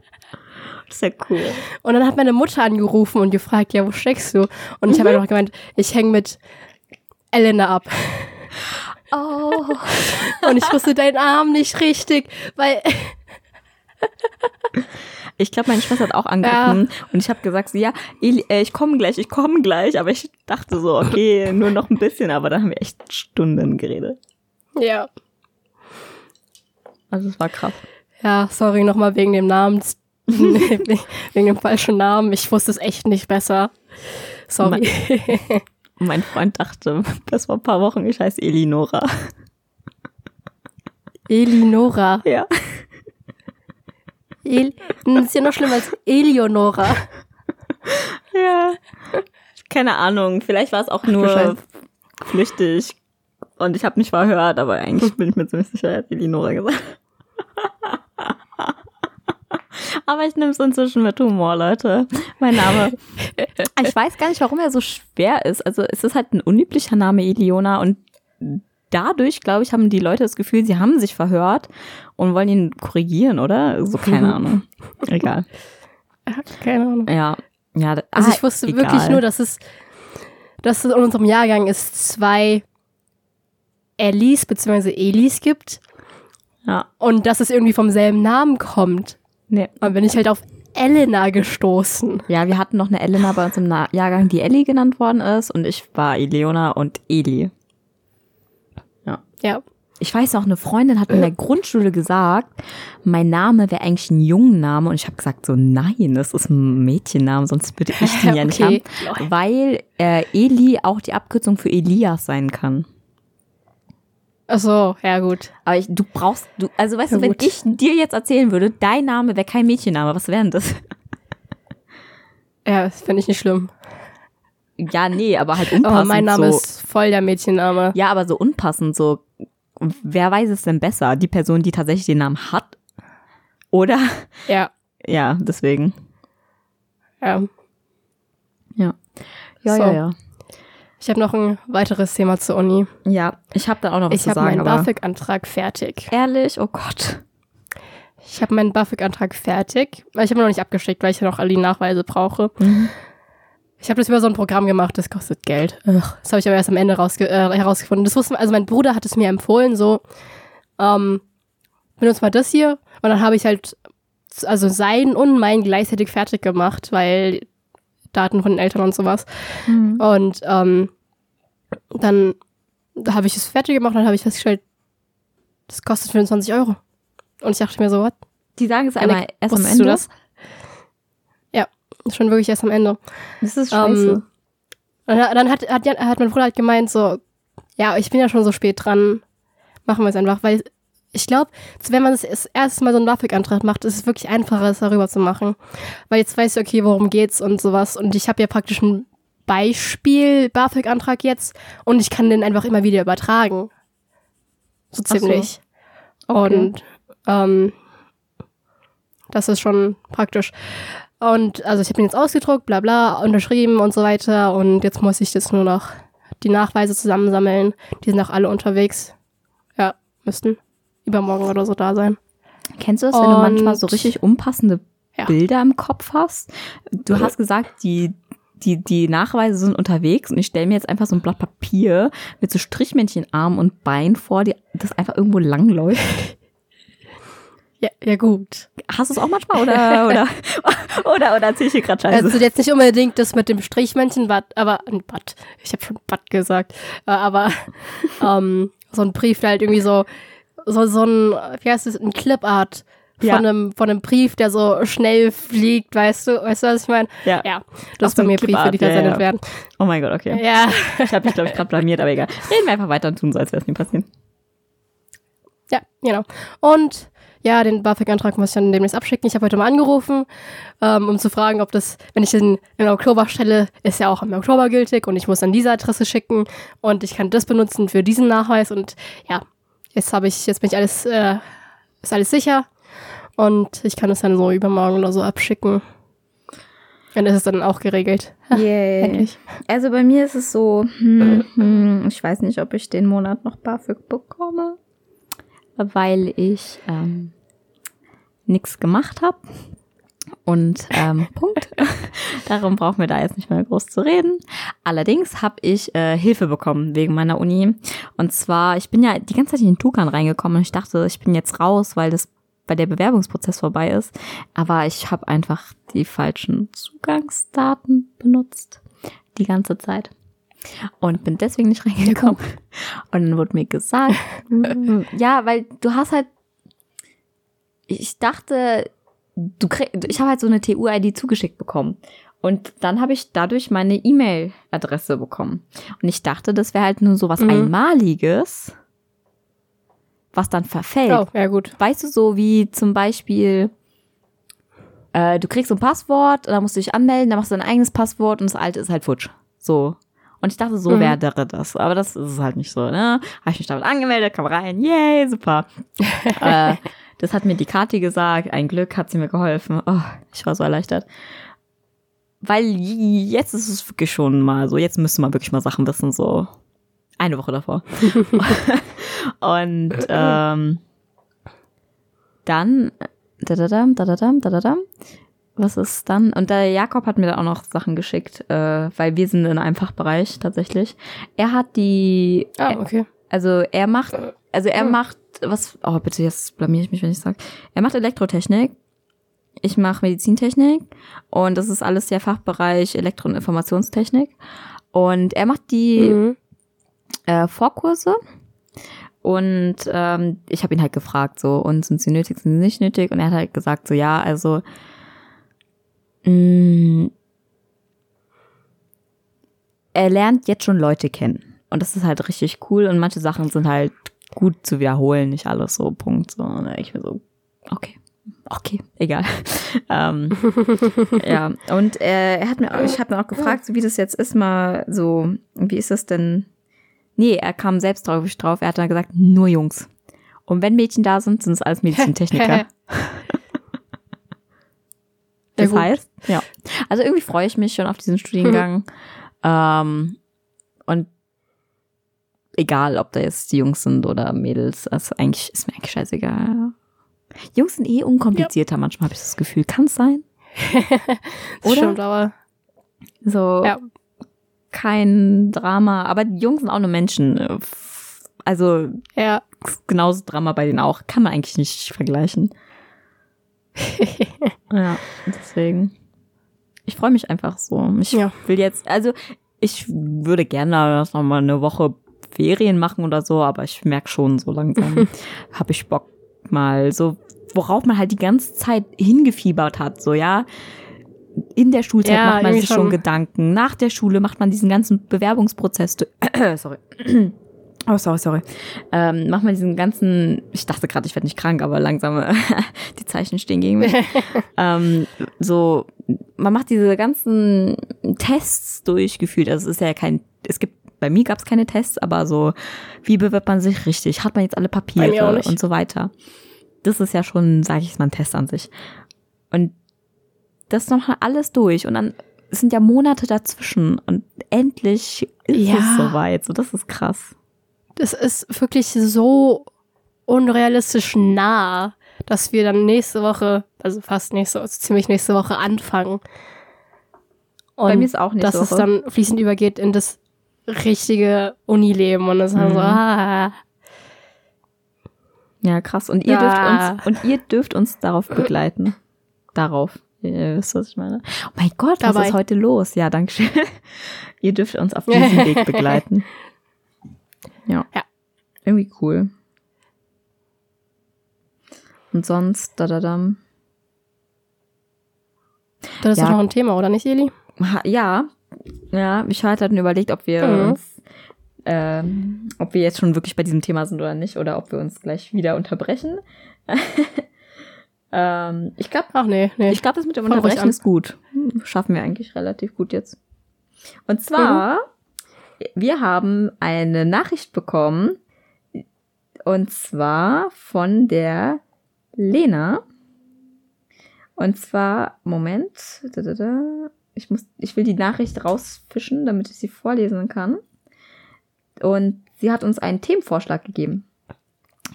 Das ist ja cool. Und dann hat meine Mutter angerufen und gefragt, ja, wo steckst du? Und ich habe einfach gemeint, ich hänge mit Elena ab. Oh. Und ich wusste deinen Arm nicht richtig, weil Ich glaube, meine Schwester hat auch angerufen und ich habe gesagt, so, ja, äh, ich komme gleich, ich komme gleich. Aber ich dachte so, okay, nur noch ein bisschen. Aber dann haben wir echt Stunden geredet. ja. Also es war krass. Ja, sorry nochmal wegen dem Namen, wegen dem falschen Namen. Ich wusste es echt nicht besser. Sorry. Und mein Freund dachte, das vor ein paar Wochen, ich heiße Elinora. Elinora. Ja. El das ist ja noch schlimmer als Eleonora. Ja. Keine Ahnung, vielleicht war es auch du nur flüchtig. Und ich habe mich verhört, aber eigentlich bin ich mir ziemlich sicher, er hat Elinora gesagt. aber ich nehme es inzwischen mit Humor, Leute. Mein Name. Ich weiß gar nicht, warum er so schwer ist. Also es ist halt ein unüblicher Name, Eliona. Und dadurch, glaube ich, haben die Leute das Gefühl, sie haben sich verhört und wollen ihn korrigieren, oder? So, keine Ahnung. Egal. Keine Ahnung. Ja. Ja, Also ah, ich wusste egal. wirklich nur, dass es, dass es in unserem Jahrgang es zwei Ellis bzw. Elis gibt Ja, und dass es irgendwie vom selben Namen kommt. nee. Und bin ich halt auf Elena gestoßen. Ja, wir hatten noch eine Elena bei uns im Na Jahrgang, die Ellie genannt worden ist und ich war Eleona und Eli. Ja. Ich weiß noch, eine Freundin hat in der Grundschule gesagt, mein Name wäre eigentlich ein Jungenname und ich habe gesagt so, nein, das ist ein Mädchenname, sonst würde ich den ja nicht Okay. haben, weil äh, Eli auch die Abkürzung für Elias sein kann. Achso, ja gut. Aber ich, du brauchst, du, also weißt Ja, du, wenn gut. ich dir jetzt erzählen würde, dein Name wäre kein Mädchenname, was wäre denn das? Ja, das finde ich nicht schlimm. Ja, nee, aber halt unpassend Aber mein Name so. ist voll der Mädchenname. Ja, aber so unpassend, so. Wer weiß es denn besser? Die Person, die tatsächlich den Namen hat? Oder? Ja. Ja, deswegen. ja. Ja. Ja, So. ja, ja. Ich habe noch ein weiteres Thema zur Uni. Ja, ich habe da auch noch was Ich zu habe sagen, meinen aber. BAföG-Antrag fertig. Ehrlich? Oh Gott. Ich habe meinen BAföG-Antrag fertig. Ich habe ihn noch nicht abgeschickt, weil ich ja noch alle die Nachweise brauche. Mhm. Ich habe das über so ein Programm gemacht, das kostet Geld. Ugh, das habe ich aber erst am Ende rausge äh, herausgefunden. Das wusste, also mein Bruder hat es mir empfohlen, so, ähm, benutzt mal das hier. Und dann habe ich halt, also sein und mein gleichzeitig fertig gemacht, weil Daten von den Eltern und sowas. Mhm. Und ähm, dann habe ich es fertig gemacht und dann habe ich festgestellt, das kostet 25 Euro. Und ich dachte mir so, what? Die sagen es einmal erst am Ende. du das? Schon wirklich erst am Ende. Das ist Ähm, scheiße. Und dann hat, hat, hat mein Bruder halt gemeint, so, ja, ich bin ja schon so spät dran, machen wir es einfach, weil ich glaube, wenn man das erste Mal so einen BAföG-Antrag macht, ist es wirklich einfacher, es darüber zu machen. Weil jetzt weiß ich, okay, worum geht's und sowas. Und ich habe ja praktisch ein Beispiel BAföG-Antrag jetzt und ich kann den einfach immer wieder übertragen. So Ach so. ziemlich. Okay. Und ähm, das ist schon praktisch. Und also ich habe den jetzt ausgedruckt, bla bla, unterschrieben und so weiter. Und jetzt muss ich jetzt nur noch die Nachweise zusammensammeln. Die sind auch alle unterwegs. Ja, müssten übermorgen oder so da sein. Kennst du das, wenn du Und- manchmal so richtig unpassende Ja. Bilder im Kopf hast? Du hast gesagt, die, die, die Nachweise sind unterwegs und ich stelle mir jetzt einfach so ein Blatt Papier mit so Strichmännchen Arm und Bein vor, die, das einfach irgendwo langläuft. Ja, ja gut. Hast du es auch manchmal oder oder oder, oder erzähl ich hier gerade Scheiße? Also jetzt nicht unbedingt das mit dem Strichmännchen, Bad, aber ein Bad. Ich habe schon Bad gesagt. Äh, Aber ähm, so ein Brief, der halt irgendwie so, so, so ein, wie heißt es, ein Clipart von, Ja. einem, von einem Brief, der so schnell fliegt, weißt du, weißt du, was ich meine? Ja. Ja, das so, bei mir Briefe, die ja, versendet ja. werden. oh mein Gott, okay. Ja. Ich habe mich, glaube ich, gerade blamiert, aber egal. Reden wir einfach weiter und tun so, als wäre es nie passiert. Ja, genau. Und ja, den BAföG-Antrag muss ich dann demnächst abschicken. Ich habe heute mal angerufen, ähm, um zu fragen, ob das, wenn ich den im Oktober stelle, ist ja auch im Oktober gültig und ich muss an diese Adresse schicken und ich kann das benutzen für diesen Nachweis und ja, jetzt habe ich, jetzt bin ich alles, äh, ist alles sicher und ich kann es dann so übermorgen oder so abschicken. Und das ist dann auch geregelt. Endlich. Also bei mir ist es so, hm, hm, ich weiß nicht, ob ich den Monat noch BAföG bekomme, weil ich ähm, nichts gemacht habe. Und ähm, Punkt. Darum brauchen wir da jetzt nicht mehr groß zu reden. Allerdings habe ich äh, Hilfe bekommen wegen meiner Uni. Und zwar, ich bin ja die ganze Zeit in den Tukan reingekommen und ich dachte, ich bin jetzt raus, weil das weil der Bewerbungsprozess vorbei ist. Aber ich habe einfach die falschen Zugangsdaten benutzt. Die ganze Zeit. Und bin deswegen nicht reingekommen. Und dann wurde mir gesagt, ja, weil du hast halt, ich dachte, du krieg, ich habe halt so eine TU-ID zugeschickt bekommen. Und dann habe ich dadurch meine E-Mail-Adresse bekommen. Und ich dachte, das wäre halt nur so was Mhm. Einmaliges, was dann verfällt. Oh, ja gut. Weißt du, so wie zum Beispiel, äh, du kriegst so ein Passwort, und dann musst du dich anmelden, dann machst du dein eigenes Passwort und das alte ist halt futsch. So. Und ich dachte, so Mhm. wäre das. Aber das ist es halt nicht so, ne? Habe ich mich damit angemeldet, kam rein, yay, super. äh, das hat mir die Kathi gesagt. Ein Glück hat sie mir geholfen. Oh, ich war so erleichtert. Weil jetzt ist es wirklich schon mal so, jetzt müsste man wirklich mal Sachen wissen, so eine Woche davor. Und ähm, dann, dadadam, dadadam, dadadam, was ist dann? Und der Jakob hat mir dann auch noch Sachen geschickt, äh, weil wir sind in einem Fachbereich tatsächlich. Er hat die, Ah, okay. also er macht, also er macht, was, oh bitte, jetzt blamier ich mich, wenn ich sage. Er macht Elektrotechnik, ich mache Medizintechnik und das ist alles der Fachbereich Elektro- und Informationstechnik. Und er macht die Mhm. äh, Vorkurse. Und ähm, ich habe ihn halt gefragt, so, und sind sie nötig, sind sie nicht nötig? Und er hat halt gesagt, so, ja, also mh, er lernt jetzt schon Leute kennen. Und das ist halt richtig cool. Und manche Sachen sind halt gut zu wiederholen, nicht alles so, Punkt. So, und ich mir so, okay. Okay, egal. ähm, ja, und äh, er hat mir, ich habe mir auch gefragt, so wie das jetzt ist, mal so, wie ist das denn? Nee, er kam selbst drauf, drauf. Er hat dann gesagt, nur Jungs. Und wenn Mädchen da sind, sind es alles Medizintechniker. Das heißt, ja. Also irgendwie freue ich mich schon auf diesen Studiengang. ähm, und egal, ob da jetzt die Jungs sind oder Mädels, also eigentlich ist mir eigentlich scheißegal. Jungs sind eh unkomplizierter, manchmal habe ich das Gefühl. Kann es sein? Das Oder? stimmt, aber So Ja. kein Drama, aber die Jungs sind auch nur Menschen. Also ja. genauso Drama bei denen auch. Kann man eigentlich nicht vergleichen. ja, deswegen. Ich freue mich einfach so. Ich Ja. will jetzt, also ich würde gerne noch mal eine Woche Ferien machen oder so, aber ich merke schon so langsam, habe ich Bock mal so, worauf man halt die ganze Zeit hingefiebert hat, so ja. In der Schulzeit Ja, macht man sich schon. Gedanken. Nach der Schule macht man diesen ganzen Bewerbungsprozess. sorry. Oh, sorry, sorry. Ähm, macht man diesen ganzen, ich dachte gerade, ich werde nicht krank, aber langsam äh, die Zeichen stehen gegen mich. ähm, so, man macht diese ganzen Tests durchgeführt. Also es ist ja kein, es gibt, bei mir gab es keine Tests, aber so, wie bewirbt man sich richtig? Hat man jetzt alle Papiere und so weiter? Das ist ja schon, sage ich mal, ein Test an sich. Und das noch alles durch und dann sind ja Monate dazwischen und endlich ist Ja. es soweit. So, das ist krass. Das ist wirklich so unrealistisch nah, dass wir dann nächste Woche, also fast nächste, also ziemlich nächste Woche anfangen. Und Bei mir ist auch nächste dass es Woche. dann fließend übergeht in das richtige Unileben und das ist dann so, Mhm. ah, Ja, krass. Und ihr Ja. dürft uns und ihr dürft uns darauf begleiten. Darauf. Ihr wisst, was ich meine. Oh mein Gott, was Dabei. ist heute los? Ja, danke schön. ihr dürft uns auf diesem Weg begleiten. Irgendwie cool. Und sonst, da da da. das ist Ja. doch noch ein Thema, oder nicht, Eli? Ja, ja, ich hatte halt überlegt, ob wir Mhm. uns, ähm, ob wir jetzt schon wirklich bei diesem Thema sind oder nicht, oder ob wir uns gleich wieder unterbrechen. ähm, ich glaube, Ach nee, nee. ich glaube, das mit dem ruhig Unterbrechen ist gut. Schaffen wir eigentlich relativ gut jetzt. Und zwar, wir haben eine Nachricht bekommen, und zwar von der Lena. Und zwar, Moment, ich muss, ich will die Nachricht rausfischen, damit ich sie vorlesen kann. Und sie hat uns einen Themenvorschlag gegeben.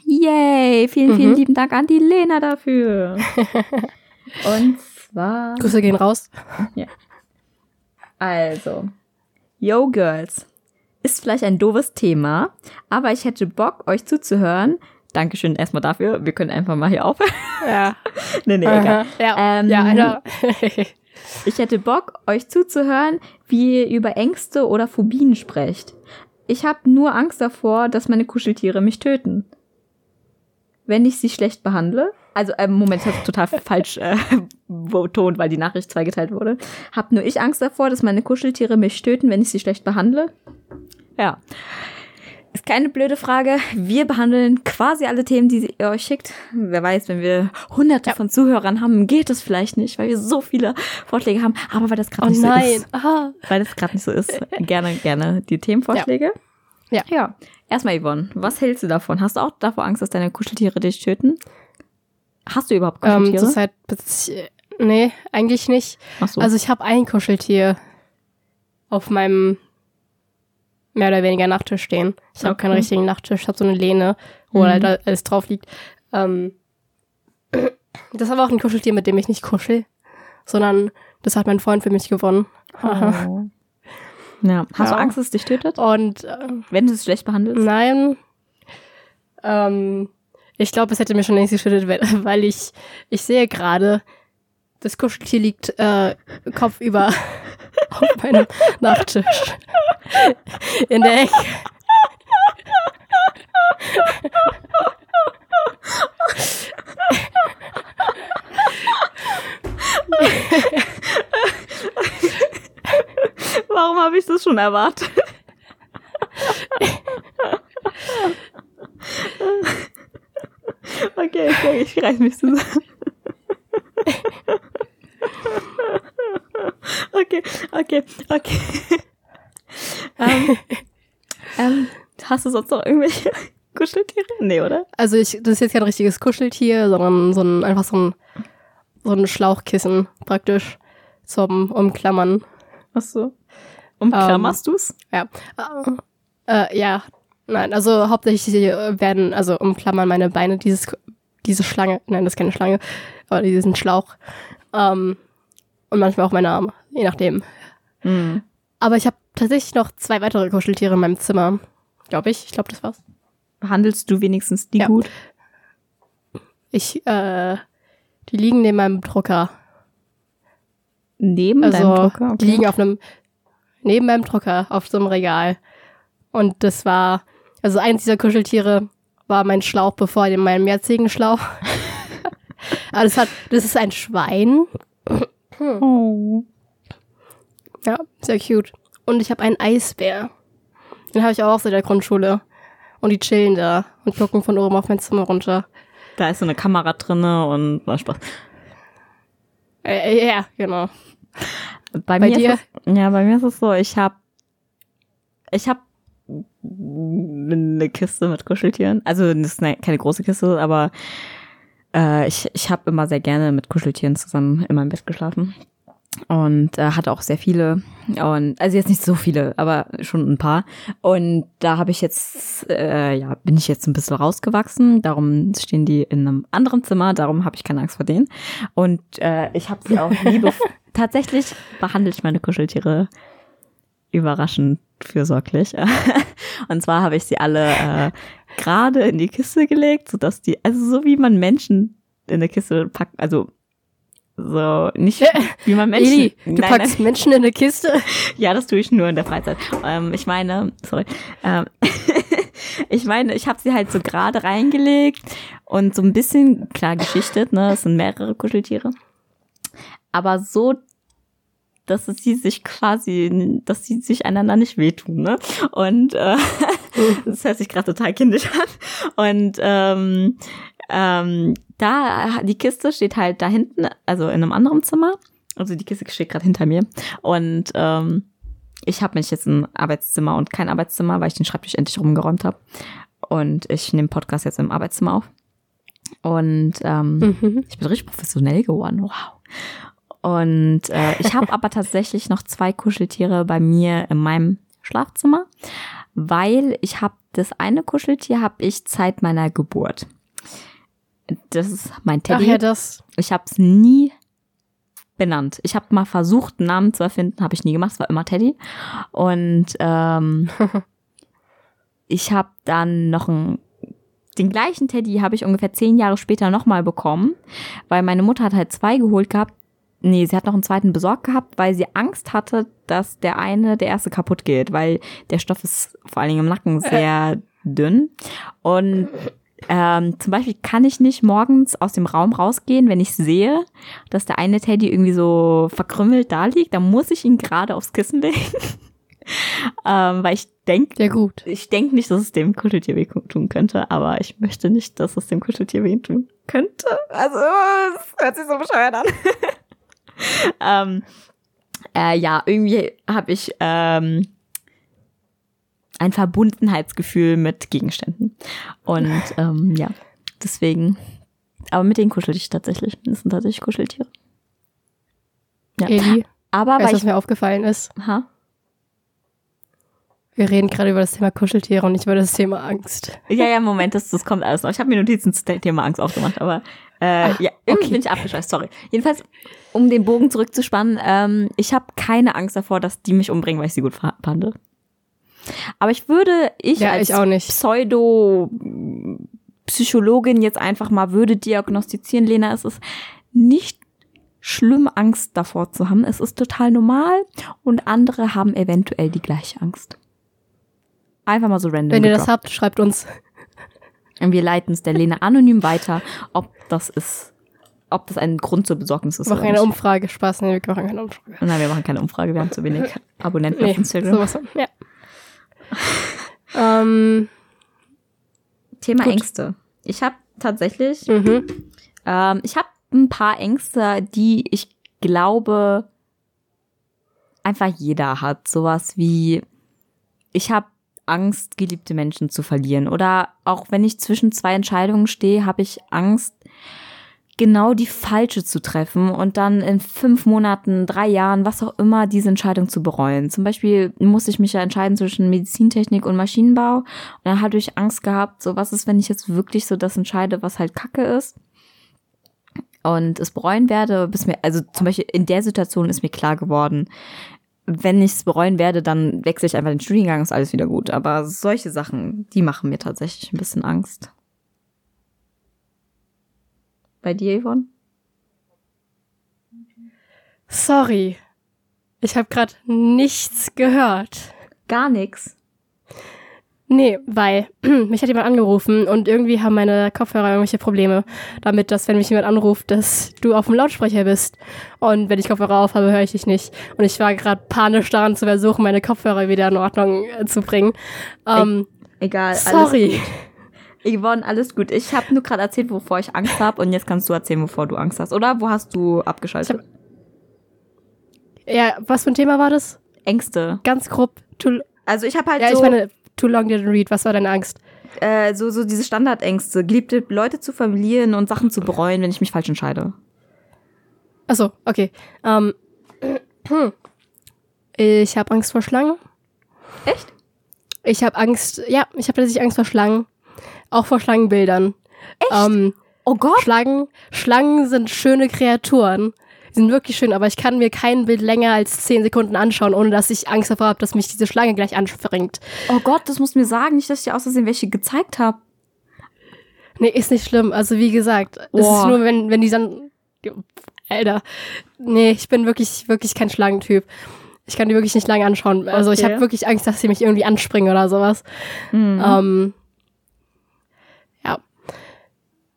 Yay! Vielen, vielen Mhm. lieben Dank an die Lena dafür. Und zwar. Grüße gehen raus. Also, Yo Girls. Ist vielleicht ein doofes Thema, aber ich hätte Bock, euch zuzuhören. Dankeschön erstmal dafür. Wir können einfach mal hier aufhören. Ja. nee, nee, egal. Ja, Ähm, ja, einer. Ich hätte Bock, euch zuzuhören, wie ihr über Ängste oder Phobien sprecht. Ich habe nur Angst davor, dass meine Kuscheltiere mich töten. Wenn ich sie schlecht behandle, also äh, Moment, das hat total falsch äh, betont, weil die Nachricht zweigeteilt wurde. Hab nur ich Angst davor, dass meine Kuscheltiere mich töten, wenn ich sie schlecht behandle? Ja. Ist keine blöde Frage. Wir behandeln quasi alle Themen, die ihr euch schickt. Wer weiß, wenn wir hunderte Ja. von Zuhörern haben, geht das vielleicht nicht, weil wir so viele Vorschläge haben. Aber weil das gerade Oh nicht so nein. ist, Aha. weil das gerade nicht so ist, gerne, gerne die Themenvorschläge. Ja. Ja. Erstmal, Yvonne, was hältst du davon? Hast du auch davor Angst, dass deine Kuscheltiere dich töten? Hast du überhaupt Ähm, Kuscheltiere? Zurzeit, bez- nee, eigentlich nicht. Ach so. Also ich habe ein Kuscheltier auf meinem mehr oder weniger Nachttisch stehen. Ich habe keinen Okay. richtigen Nachttisch, ich habe so eine Lehne, wo Mhm. halt alles drauf liegt. Ähm, das ist aber auch ein Kuscheltier, mit dem ich nicht kuschel, sondern das hat mein Freund für mich gewonnen. Oh. Ja. Hast du Ja. Angst, dass es dich tötet? Und äh, Wenn du es schlecht behandelst? nein, ähm, ich glaube, es hätte mir schon längst geschüttet, weil- ich, ich sehe gerade, das Kuscheltier liegt äh, kopfüber auf meinem Nachttisch. In der Ecke. Warum habe ich das schon erwartet? okay, okay, ich reiß mich zusammen. okay, okay, okay. ähm, ähm, hast du sonst noch irgendwelche Kuscheltiere? Nee, oder? Also ich, das ist jetzt kein richtiges Kuscheltier, sondern so ein, einfach so ein, so ein Schlauchkissen praktisch zum Umklammern. Ach so. Umklammerst du's? Ja. Äh, äh, ja. Nein, also hauptsächlich äh, werden, also umklammern meine Beine dieses, diese Schlange, nein, das ist keine Schlange, aber diesen Schlauch. Ähm, und manchmal auch meine Arme, je nachdem. Mhm. Aber ich habe tatsächlich noch zwei weitere Kuscheltiere in meinem Zimmer. Glaube ich. Ich glaube, das war's. Behandelst du wenigstens die Ja. gut? Ich, äh, die liegen neben meinem Drucker. Neben Also, deinem Drucker? die liegen auf einem, neben meinem Drucker, auf so einem Regal. Und das war, also eins dieser Kuscheltiere war mein Schlauch bevor dem meinem jetzigen Schlauch. Aber das hat, das ist ein Schwein. Oh. Ja, sehr cute. Und ich habe einen Eisbär. Den habe ich auch seit der Grundschule. Und die chillen da und gucken von oben auf mein Zimmer runter. Da ist so eine Kamera drinne und war Spaß. Äh, äh, ja, genau. Bei, Bei mir dir? Es, ja, bei mir ist es so, ich habe ich habe eine Kiste mit Kuscheltieren. Also das ist eine, keine große Kiste, aber äh, ich, ich habe immer sehr gerne mit Kuscheltieren zusammen in meinem Bett geschlafen. Und äh, hatte auch sehr viele. Und also jetzt nicht so viele, aber schon ein paar. Und da habe ich jetzt, äh, ja, bin ich jetzt ein bisschen rausgewachsen. Darum stehen die in einem anderen Zimmer. Darum habe ich keine Angst vor denen. Und äh, ich habe sie auch liebe. Tatsächlich behandle ich meine Kuscheltiere überraschend fürsorglich. Und zwar habe ich sie alle äh, gerade in die Kiste gelegt, sodass die, also so wie man Menschen in eine Kiste packt, also so nicht wie man Menschen. Eli, du Nein, packst Menschen in eine Kiste. nein. Ja, das tue ich nur in der Freizeit. Ähm, ich meine, sorry. Ähm, ich meine, ich habe sie halt so gerade reingelegt und so ein bisschen klar geschichtet, ne? Es sind mehrere Kuscheltiere. Aber so, dass sie sich quasi, dass sie sich einander nicht wehtun, ne? Und äh, das hört sich gerade total kindisch an. Und ähm, ähm, da, die Kiste steht halt da hinten, also in einem anderen Zimmer. Also die Kiste steht gerade hinter mir. Und ähm, ich habe mich jetzt ein Arbeitszimmer und kein Arbeitszimmer, weil ich den Schreibtisch endlich rumgeräumt habe. Und ich nehme Podcast jetzt im Arbeitszimmer auf. Und ähm, Mhm. ich bin richtig professionell geworden. Wow. Und äh, ich habe aber tatsächlich noch zwei Kuscheltiere bei mir in meinem Schlafzimmer, weil ich habe das eine Kuscheltier habe ich seit meiner Geburt. Das ist mein Teddy. Ach ja, das. Ich habe es nie benannt. Ich habe mal versucht, einen Namen zu erfinden, habe ich nie gemacht. Es war immer Teddy. Und ähm, ich habe dann noch einen den gleichen Teddy habe ich ungefähr zehn Jahre später nochmal bekommen, weil meine Mutter hat halt zwei geholt gehabt. Nee, sie hat noch einen zweiten besorgt gehabt, weil sie Angst hatte, dass der eine, der erste kaputt geht, weil der Stoff ist vor allen Dingen im Nacken sehr dünn. Und ähm, zum Beispiel kann ich nicht morgens aus dem Raum rausgehen, wenn ich sehe, dass der eine Teddy irgendwie so verkrümmelt da liegt. Dann muss ich ihn gerade aufs Kissen legen. ähm, weil ich denke, Ja, gut. ich denke nicht, dass es dem Kuscheltier weh tun könnte, aber ich möchte nicht, dass es dem Kuscheltier weh tun könnte. Also, es hört sich so bescheuert an. ähm, äh, ja, irgendwie habe ich ähm, ein Verbundenheitsgefühl mit Gegenständen. Und ähm, ja, deswegen. Aber mit denen kuschel ich tatsächlich. Das sind tatsächlich Kuscheltiere. Ja. Eli, Aber weißt weil was ich. mir aufgefallen ist? Ha? Wir reden gerade über das Thema Kuscheltiere und nicht über das Thema Angst. Ja, ja, Moment, das, das kommt alles noch. Ich habe mir Notizen zum Thema Angst aufgemacht, aber äh, Ach, ja, irgendwie okay. bin ich abgeschweißt, sorry. Jedenfalls, um den Bogen zurückzuspannen, ähm, ich habe keine Angst davor, dass die mich umbringen, weil ich sie gut fand. Aber ich würde, ich Ja, als ich auch nicht. Pseudo-Psychologin jetzt einfach mal würde diagnostizieren, Lena, es ist nicht schlimm, Angst davor zu haben. Es ist total normal und andere haben eventuell die gleiche Angst. Einfach mal so random. Wenn ihr das gedroppt. habt, schreibt uns. Und wir leiten es der Lena anonym weiter, ob das ist, ob das ein Grund zur Besorgnis ist. Wir machen eine. Umfrage. Spaß, nee, wir machen keine Umfrage. Nein, wir machen keine Umfrage, wir haben zu wenig Abonnenten Nee, auf Instagram. sowas. Ja. ähm, Thema Gut. Ängste. Ich habe tatsächlich, mhm. ähm, ich habe ein paar Ängste, die ich glaube einfach jeder hat. Sowas wie, ich habe Angst, geliebte Menschen zu verlieren. Oder auch wenn ich zwischen zwei Entscheidungen stehe, habe ich Angst, genau die falsche zu treffen und dann in fünf Monaten, drei Jahren, was auch immer, diese Entscheidung zu bereuen. Zum Beispiel musste ich mich ja entscheiden zwischen Medizintechnik und Maschinenbau. Und dann hatte ich Angst gehabt, so was ist, wenn ich jetzt wirklich so das entscheide, was halt Kacke ist. Und es bereuen werde, bis mir, also zum Beispiel in der Situation ist mir klar geworden, wenn ich es bereuen werde, dann wechsle ich einfach den Studiengang, ist alles wieder gut. Aber solche Sachen, die machen mir tatsächlich ein bisschen Angst. Bei dir, Yvonne? Sorry. Ich habe gerade nichts gehört. Gar nichts. Nee, weil mich hat jemand angerufen und irgendwie haben meine Kopfhörer irgendwelche Probleme damit, dass wenn mich jemand anruft, dass du auf dem Lautsprecher bist. Und wenn ich Kopfhörer auf habe, höre ich dich nicht. Und ich war gerade panisch daran zu versuchen, meine Kopfhörer wieder in Ordnung äh, zu bringen. Ähm, Egal. sorry. Alles, Yvonne, alles gut. Ich habe nur gerade erzählt, wovor ich Angst habe und jetzt kannst du erzählen, wovor du Angst hast. Oder wo hast du abgeschaltet? Ja, was für ein Thema war das? Ängste. Ganz grob. Also ich habe halt ja, so, ich meine, too long didn't read. Was war deine Angst? äh, so, so diese Standardängste, geliebte Leute zu verlieren und Sachen zu bereuen, wenn ich mich falsch entscheide. Achso, okay. Ähm, ich habe Angst vor Schlangen. Echt? Ich habe Angst, ja, ich habe tatsächlich Angst vor Schlangen. Auch vor Schlangenbildern. Echt? Ähm, Oh Gott. Schlangen, Schlangen sind schöne Kreaturen. Die sind wirklich schön, aber ich kann mir kein Bild länger als 10 Sekunden anschauen, ohne dass ich Angst davor habe, dass mich diese Schlange gleich anspringt. Oh Gott, das musst du mir sagen, nicht, dass ich dir aus Versehen welche gezeigt habe. Nee, ist nicht schlimm. Also wie gesagt, es ist nur, wenn, wenn die dann. Alter. Nee, ich bin wirklich, wirklich kein Schlangentyp. Ich kann die wirklich nicht lange anschauen. Also ich Okay. habe wirklich Angst, dass sie mich irgendwie anspringen oder sowas. Mhm. Ähm, ja.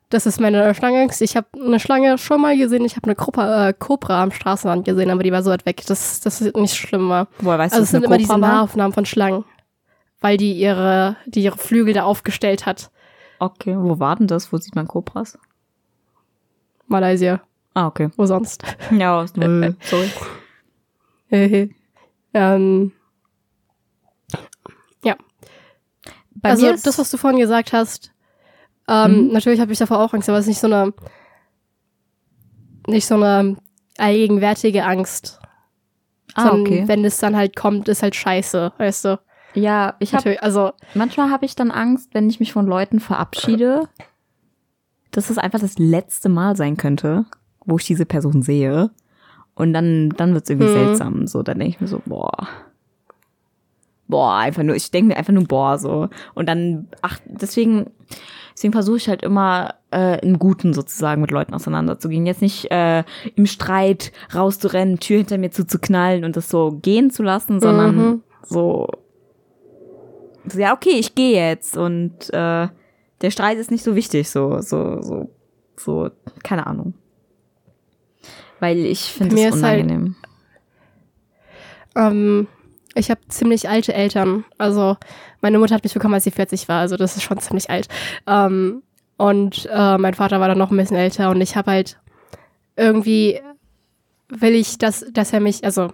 Das ist meine Schlangenangst. Ich habe eine Schlange schon mal gesehen. Ich habe eine Kobra, äh, Kobra am Straßenrand gesehen, aber die war so weit weg, dass das nicht schlimm war. Woher weißt Also du, es sind immer diese Kobra war? Nahaufnahmen von Schlangen, weil die ihre, die ihre Flügel da aufgestellt hat. Okay, wo war denn das? Wo sieht man Kobras? Malaysia, Ah, okay. wo sonst? Ja. Sorry. Ähm, ja. Bei also das, was du vorhin gesagt hast, ähm, Mhm. natürlich habe ich davor auch Angst, aber es ist nicht so eine, nicht so eine allgegenwärtige Angst. Ah, Sondern okay. Wenn es dann halt kommt, ist halt scheiße, weißt du. Ja, ich habe also, manchmal habe ich dann Angst, wenn ich mich von Leuten verabschiede, dass es einfach das letzte Mal sein könnte, wo ich diese Person sehe. Und dann, dann wird es irgendwie Mhm. seltsam. So, dann denke ich mir so, boah. Boah, einfach nur, ich denke mir einfach nur, boah, so. Und dann, ach, deswegen, deswegen versuche ich halt immer, äh, im Guten sozusagen mit Leuten auseinanderzugehen. Jetzt nicht äh, im Streit rauszurennen, Tür hinter mir zuzuknallen und das so gehen zu lassen, sondern Mhm. so, so, ja, okay, ich gehe jetzt und äh, der Streit ist nicht so wichtig, so, so, so, so, keine Ahnung. Weil ich finde es ist halt- unangenehm. ähm, ich habe ziemlich alte Eltern. Also, meine Mutter hat mich bekommen, als sie 40 war. Also, das ist schon ziemlich alt. Ähm, und äh, mein Vater war dann noch ein bisschen älter. Und ich habe halt irgendwie, will ich, dass, dass er mich, also,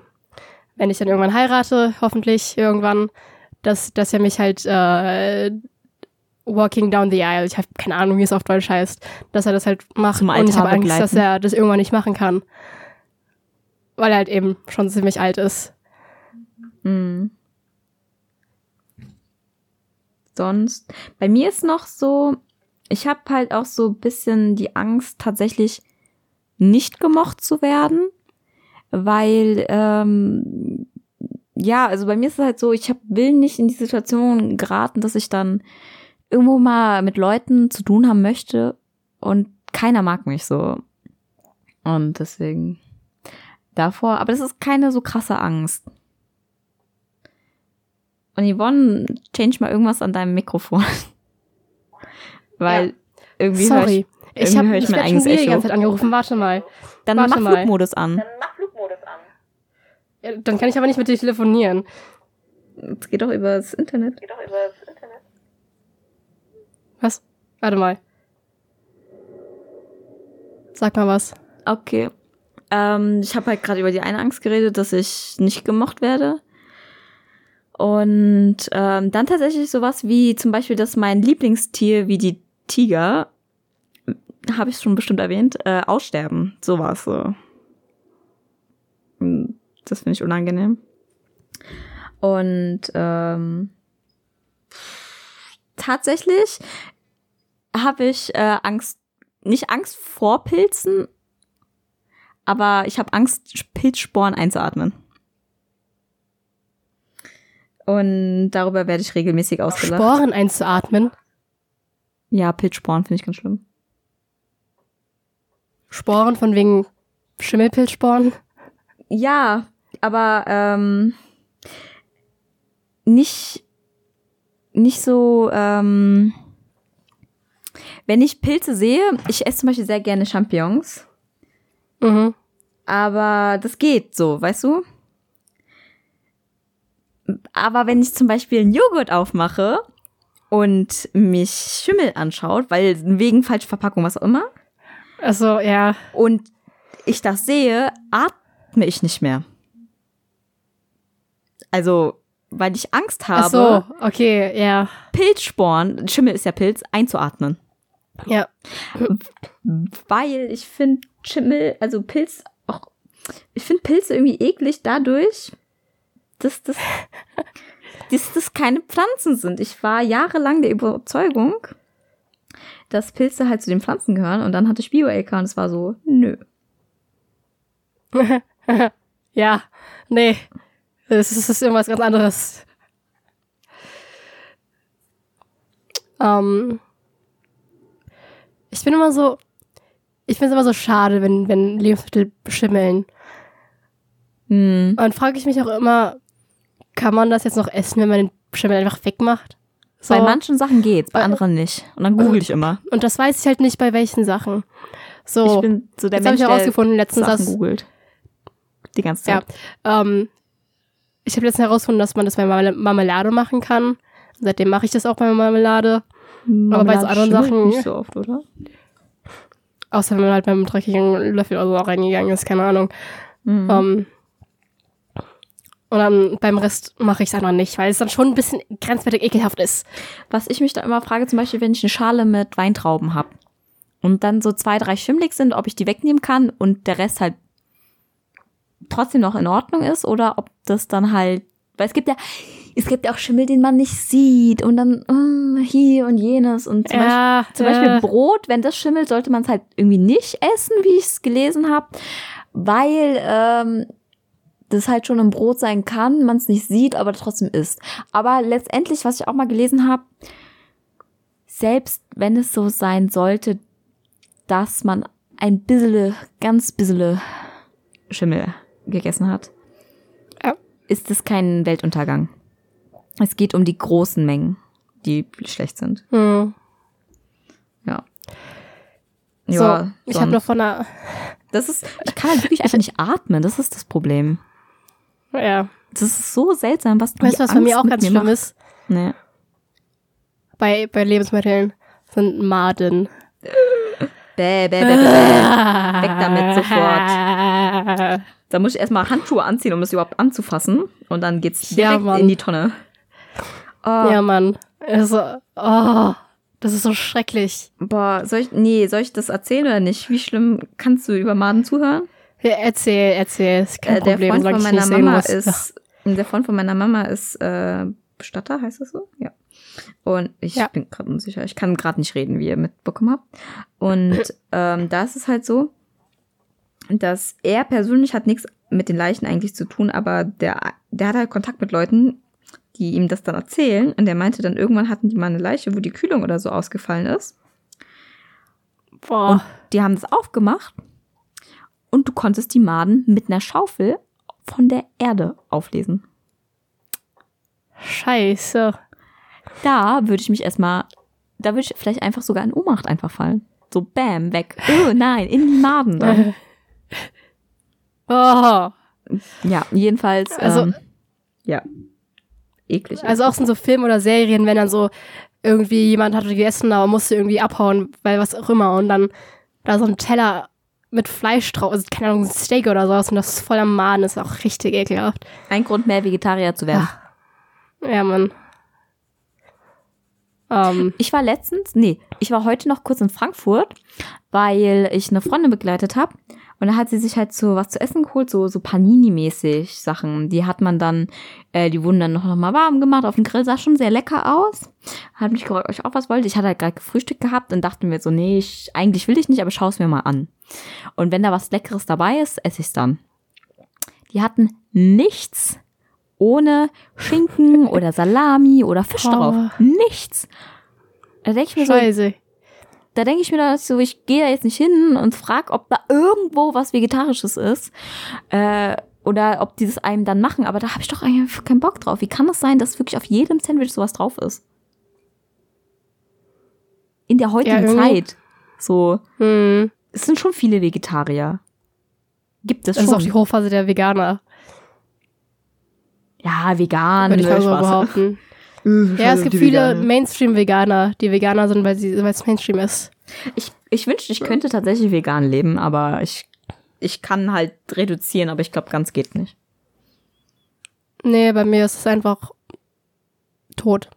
wenn ich dann irgendwann heirate, hoffentlich irgendwann, dass, dass er mich halt äh, walking down the aisle, ich habe keine Ahnung, wie es auf Deutsch heißt, dass er das halt macht. Zum und ich Altar habe Angst, begleiten. dass er das irgendwann nicht machen kann. Weil er halt eben schon ziemlich alt ist. Mhm. Sonst, bei mir ist noch so, ich habe halt auch so bisschen die Angst, tatsächlich nicht gemocht zu werden, weil, ähm, ja, also bei mir ist es halt so, ich hab, will nicht in die Situation geraten, dass ich dann irgendwo mal mit Leuten zu tun haben möchte und keiner mag mich so. Und deswegen davor, aber das ist keine so krasse Angst. Und Yvonne, change mal irgendwas an deinem Mikrofon. Weil irgendwie höre Sorry. ich, Ich irgendwie habe hör ich ich mein eigenes wieder die Echo. ganze Zeit angerufen. Warte mal. dann warte mach mal. Flugmodus an. Ja, dann kann ich aber nicht mit dir telefonieren. Es geht doch über das Internet. Was? Warte mal. Sag mal was. Okay. Ähm, ich habe halt gerade über die eine Angst geredet, dass ich nicht gemocht werde. Und ähm, dann tatsächlich sowas wie zum Beispiel, dass mein Lieblingstier wie die Tiger, habe ich schon bestimmt erwähnt, äh, aussterben. Sowas so. Hm, Das finde ich unangenehm. Und ähm, tatsächlich habe ich äh, Angst, nicht Angst vor Pilzen, aber ich habe Angst, Pilzsporen einzuatmen. Und darüber werde ich regelmäßig ausgelacht. Sporen einzuatmen. Ja, Pilzsporen finde ich ganz schlimm. Sporen von wegen Schimmelpilzsporen. Ja, aber ähm, nicht nicht so. Ähm, wenn ich Pilze sehe, ich esse zum Beispiel sehr gerne Champignons, Mhm. aber das geht so, weißt du? Aber wenn ich zum Beispiel einen Joghurt aufmache und mich Schimmel anschaut, weil wegen falscher Verpackung, was auch immer, Also, ja. und ich das sehe, atme ich nicht mehr. Also, weil ich Angst habe, Ach so, okay, ja. Pilzsporen, Schimmel ist ja Pilz, einzuatmen. Ja. Weil ich finde Schimmel, also Pilz, auch, ich finde Pilze irgendwie eklig dadurch, dass das, dass das keine Pflanzen sind. Ich war jahrelang der Überzeugung, dass Pilze halt zu den Pflanzen gehören und dann hatte ich Bio-LK und es war so, nö. ja. Nee. Das ist, ist irgendwas ganz anderes. Ähm, ich bin immer so, ich finde es immer so schade, wenn, wenn Lebensmittel schimmeln. Hm. Und frage ich mich auch immer, kann man das jetzt noch essen, wenn man den Schimmel einfach wegmacht? So. Bei manchen Sachen geht's, bei Bei- anderen nicht. Und dann google ich immer. Und das weiß ich halt nicht bei welchen Sachen. So, Ich bin so der jetzt habe Mensch, ich herausgefunden letztens, Sachen googelt. Die ganze Ja, Zeit. ähm, ich habe letztens herausgefunden, dass man das bei Marmel- Marmelade machen kann. Seitdem mache ich das auch bei Marmelade. aber bei so anderen Sachen- Nicht so oft, oder? Außer wenn man halt beim dreckigen Löffel oder so auch reingegangen ist, keine Ahnung. Mhm. Ähm, und dann beim Rest mache ich es einfach nicht, weil es dann schon ein bisschen grenzwertig ekelhaft ist. Was ich mich da immer frage, zum Beispiel, wenn ich eine Schale mit Weintrauben habe und dann so zwei, drei schimmelig sind, ob ich die wegnehmen kann und der Rest halt trotzdem noch in Ordnung ist oder ob das dann halt, weil es gibt ja, es gibt ja auch Schimmel, den man nicht sieht und dann uh, hier und jenes und zum, Ja, Beispiel, zum Beispiel äh. Brot, wenn das schimmelt, sollte man es halt irgendwie nicht essen, wie ich es gelesen habe, weil ähm, das halt schon im Brot sein kann, man es nicht sieht, aber trotzdem isst. Aber letztendlich, was ich auch mal gelesen habe, selbst wenn es so sein sollte, dass man ein bisschen, ganz bisschen Schimmel gegessen hat, Ja. ist es kein Weltuntergang. Es geht um die großen Mengen, die schlecht sind. Hm. Ja. So, ich habe noch von einer, Das ist, ich kann halt wirklich einfach nicht atmen. Das ist das Problem. Ja, Das ist so seltsam, was weißt du, was bei mir auch ganz schlimm macht. ist? Nee. Bei, bei Lebensmitteln sind Maden. Bäh, bäh, bäh, bäh. Weg damit sofort. Da muss ich erstmal Handschuhe anziehen, um das überhaupt anzufassen. Und dann geht's Ja, direkt Mann. in die Tonne. Oh, Ja, Mann. Also, oh, das ist so schrecklich. Boah, soll ich, nee, soll ich das erzählen oder nicht? Wie schlimm kannst du über Maden zuhören? Ja, erzähl, erzähl. Ist kein Äh, der Problem, Freund von meiner Mama ist, der Freund von meiner Mama ist äh, Bestatter, heißt das so? Ja. Und ich Ja. bin gerade unsicher. Ich kann gerade nicht reden, wie ihr mitbekommen habt. Und ähm, da ist es halt so, dass er persönlich hat nichts mit den Leichen eigentlich zu tun, aber der, der hat halt Kontakt mit Leuten, die ihm das dann erzählen. Und der meinte dann, irgendwann hatten die mal eine Leiche, wo die Kühlung oder so ausgefallen ist. Boah. Und die haben das aufgemacht und du konntest die Maden mit einer Schaufel von der Erde auflesen. Scheiße. Da würde ich mich erstmal, da würde ich vielleicht einfach sogar in Ohnmacht einfach fallen. So bam, weg. Oh nein, in die Maden dann. Oh. Ja, jedenfalls, Also- ähm, ja. Eklig. Also auch sind so Filme oder Serien, wenn dann so irgendwie jemand hatte gegessen, aber musste irgendwie abhauen, weil was auch immer. Und dann da so ein Teller mit Fleisch drauf, also keine Ahnung, Steak oder sowas und das ist voll am Maden, ist auch richtig ekelhaft. Ein Grund mehr, Vegetarier zu werden. Ja, Mann. Ähm, Ich war letztens, nee, ich war heute noch kurz in Frankfurt, weil ich eine Freundin begleitet habe. Und da hat sie sich halt so was zu essen geholt, so, so Panini-mäßig Sachen. Die hat man dann, äh, die wurden dann noch, noch mal warm gemacht auf dem Grill, sah schon sehr lecker aus. Hat mich gefragt, ob ich auch was wollte. Ich hatte halt gerade gefrühstückt gehabt und dachte mir so, nee, ich, eigentlich will ich nicht, aber schau es mir mal an. Und wenn da was Leckeres dabei ist, esse ich es dann. Die hatten nichts ohne Schinken oder Salami oder Fisch Oh. drauf. Nichts. Da denke ich mir so, scheiße. da denke ich mir dann so, ich gehe da jetzt nicht hin und frag, ob da irgendwo was Vegetarisches ist. Äh, oder ob die das einem dann machen, aber da habe ich doch eigentlich keinen Bock drauf. Wie kann es sein, dass wirklich auf jedem Sandwich sowas drauf ist? In der heutigen irgendwie- Zeit. So, Hm. Es sind schon viele Vegetarier. Gibt es Das ist auch schon. die Hochphase der Veganer, ja, vegan. würde ich mal so behaupten. Äh, Ja, es gibt viele Veganer. Mainstream-Veganer, die Veganer sind, weil sie- weil es Mainstream ist. Ich, ich wünschte, ich könnte tatsächlich vegan leben, aber ich, ich kann halt reduzieren, aber ich glaube, ganz geht nicht. Nee, bei mir ist es einfach tot.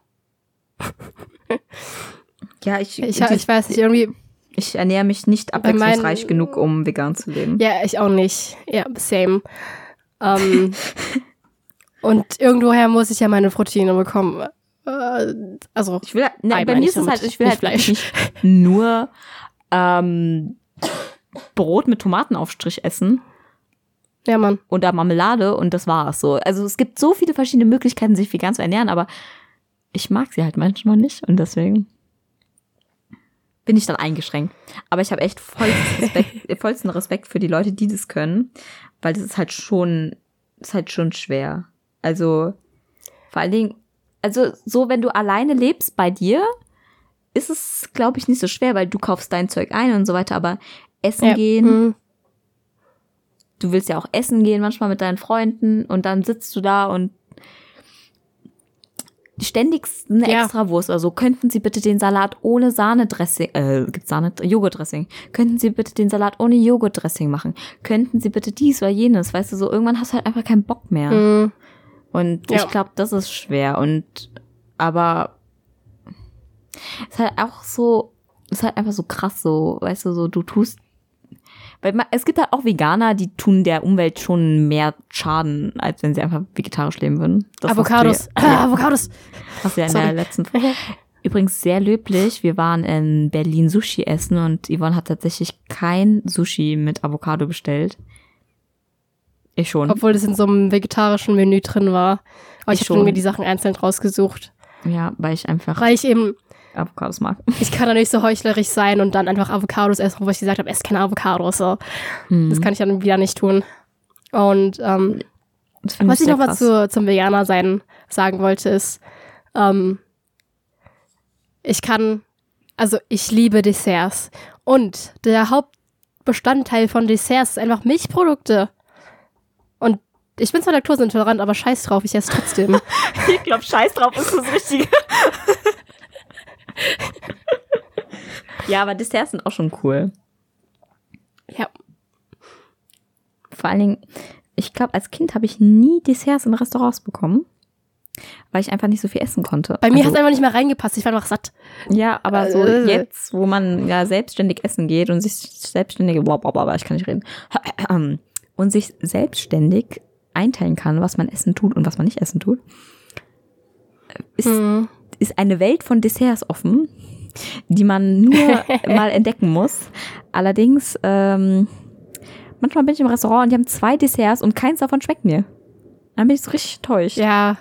Ja, ich, Ich, ich weiß nicht, irgendwie, ich ernähre mich nicht abwechslungsreich meinen- genug, um vegan zu leben. ja, ich auch nicht. Ja, same. Ähm, und irgendwoher muss ich ja meine Proteine bekommen. Äh, also, Ich will, ne, Ei bei mir ist es halt, ich will halt Fleisch. nicht nur ähm, Brot mit Tomatenaufstrich essen ja, Mann. oder Marmelade und das war's so. Also es gibt so viele verschiedene Möglichkeiten, sich vegan zu ernähren, aber ich mag sie halt manchmal nicht und deswegen bin ich dann eingeschränkt. Aber ich habe echt vollsten Respekt, vollsten Respekt für die Leute, die das können, weil das ist halt schon, ist halt schon schwer. Also vor allen Dingen, also so, wenn du alleine lebst bei dir, ist es, glaube ich, nicht so schwer, weil du kaufst dein Zeug ein und so weiter, aber essen Ja. gehen, Hm. du willst ja auch essen gehen manchmal mit deinen Freunden und dann sitzt du da und ständig eine Ja. Extrawurst oder so. Könnten Sie bitte den Salat ohne Sahnedressing, äh, gibt's Sahne, Joghurtdressing. Könnten Sie bitte den Salat ohne Joghurtdressing machen? Könnten Sie bitte dies oder jenes? Weißt du, so irgendwann hast du halt einfach keinen Bock mehr. Hm. Und Ja. ich glaube, das ist schwer. Und aber es ist halt auch so, es ist halt einfach so krass, so, weißt du, so du tust, Weil es gibt halt auch Veganer, die tun der Umwelt schon mehr Schaden, als wenn sie einfach vegetarisch leben würden. Das Avocados. Ja, Ah, Avocados. hast du ja in Sorry. der letzten Übrigens sehr löblich. Wir waren in Berlin Sushi essen und Yvonne hat tatsächlich kein Sushi mit Avocado bestellt. Ich schon. Obwohl das in so einem vegetarischen Menü drin war. Aber ich, Ich habe schon. mir die Sachen einzeln rausgesucht. ja, weil ich einfach Weil ich eben, Avocados mag. ich kann da nicht so heuchlerisch sein und dann einfach Avocados essen, wo ich gesagt habe, ess keine Avocados. So. Hm. Das kann ich dann wieder nicht tun. Und ähm, was ich sehr noch mal zu, zum Veganer sein sagen wollte, ist, ähm, ich kann, also ich liebe Desserts. Und der Hauptbestandteil von Desserts ist einfach Milchprodukte. Und ich bin zwar laktoseintolerant, aber scheiß drauf, ich esse trotzdem. Ich glaube, scheiß drauf ist das Richtige. ja, aber Desserts sind auch schon cool. ja. Vor allen Dingen, ich glaube, als Kind habe ich nie Desserts in Restaurants bekommen, weil ich einfach nicht so viel essen konnte. Bei mir hat also, es einfach nicht mehr reingepasst, ich war einfach satt. Ja, aber so Äh. jetzt, wo man ja selbstständig essen geht und sich selbstständig, blablabla, ich kann nicht reden, und sich selbstständig einteilen kann, was man essen tut und was man nicht essen tut, ist, Mhm. Ist eine Welt von Desserts offen, die man nur mal entdecken muss. Allerdings, ähm, manchmal bin ich im Restaurant und die haben zwei Desserts und keins davon schmeckt mir. Dann bin ich so richtig enttäuscht. Ja.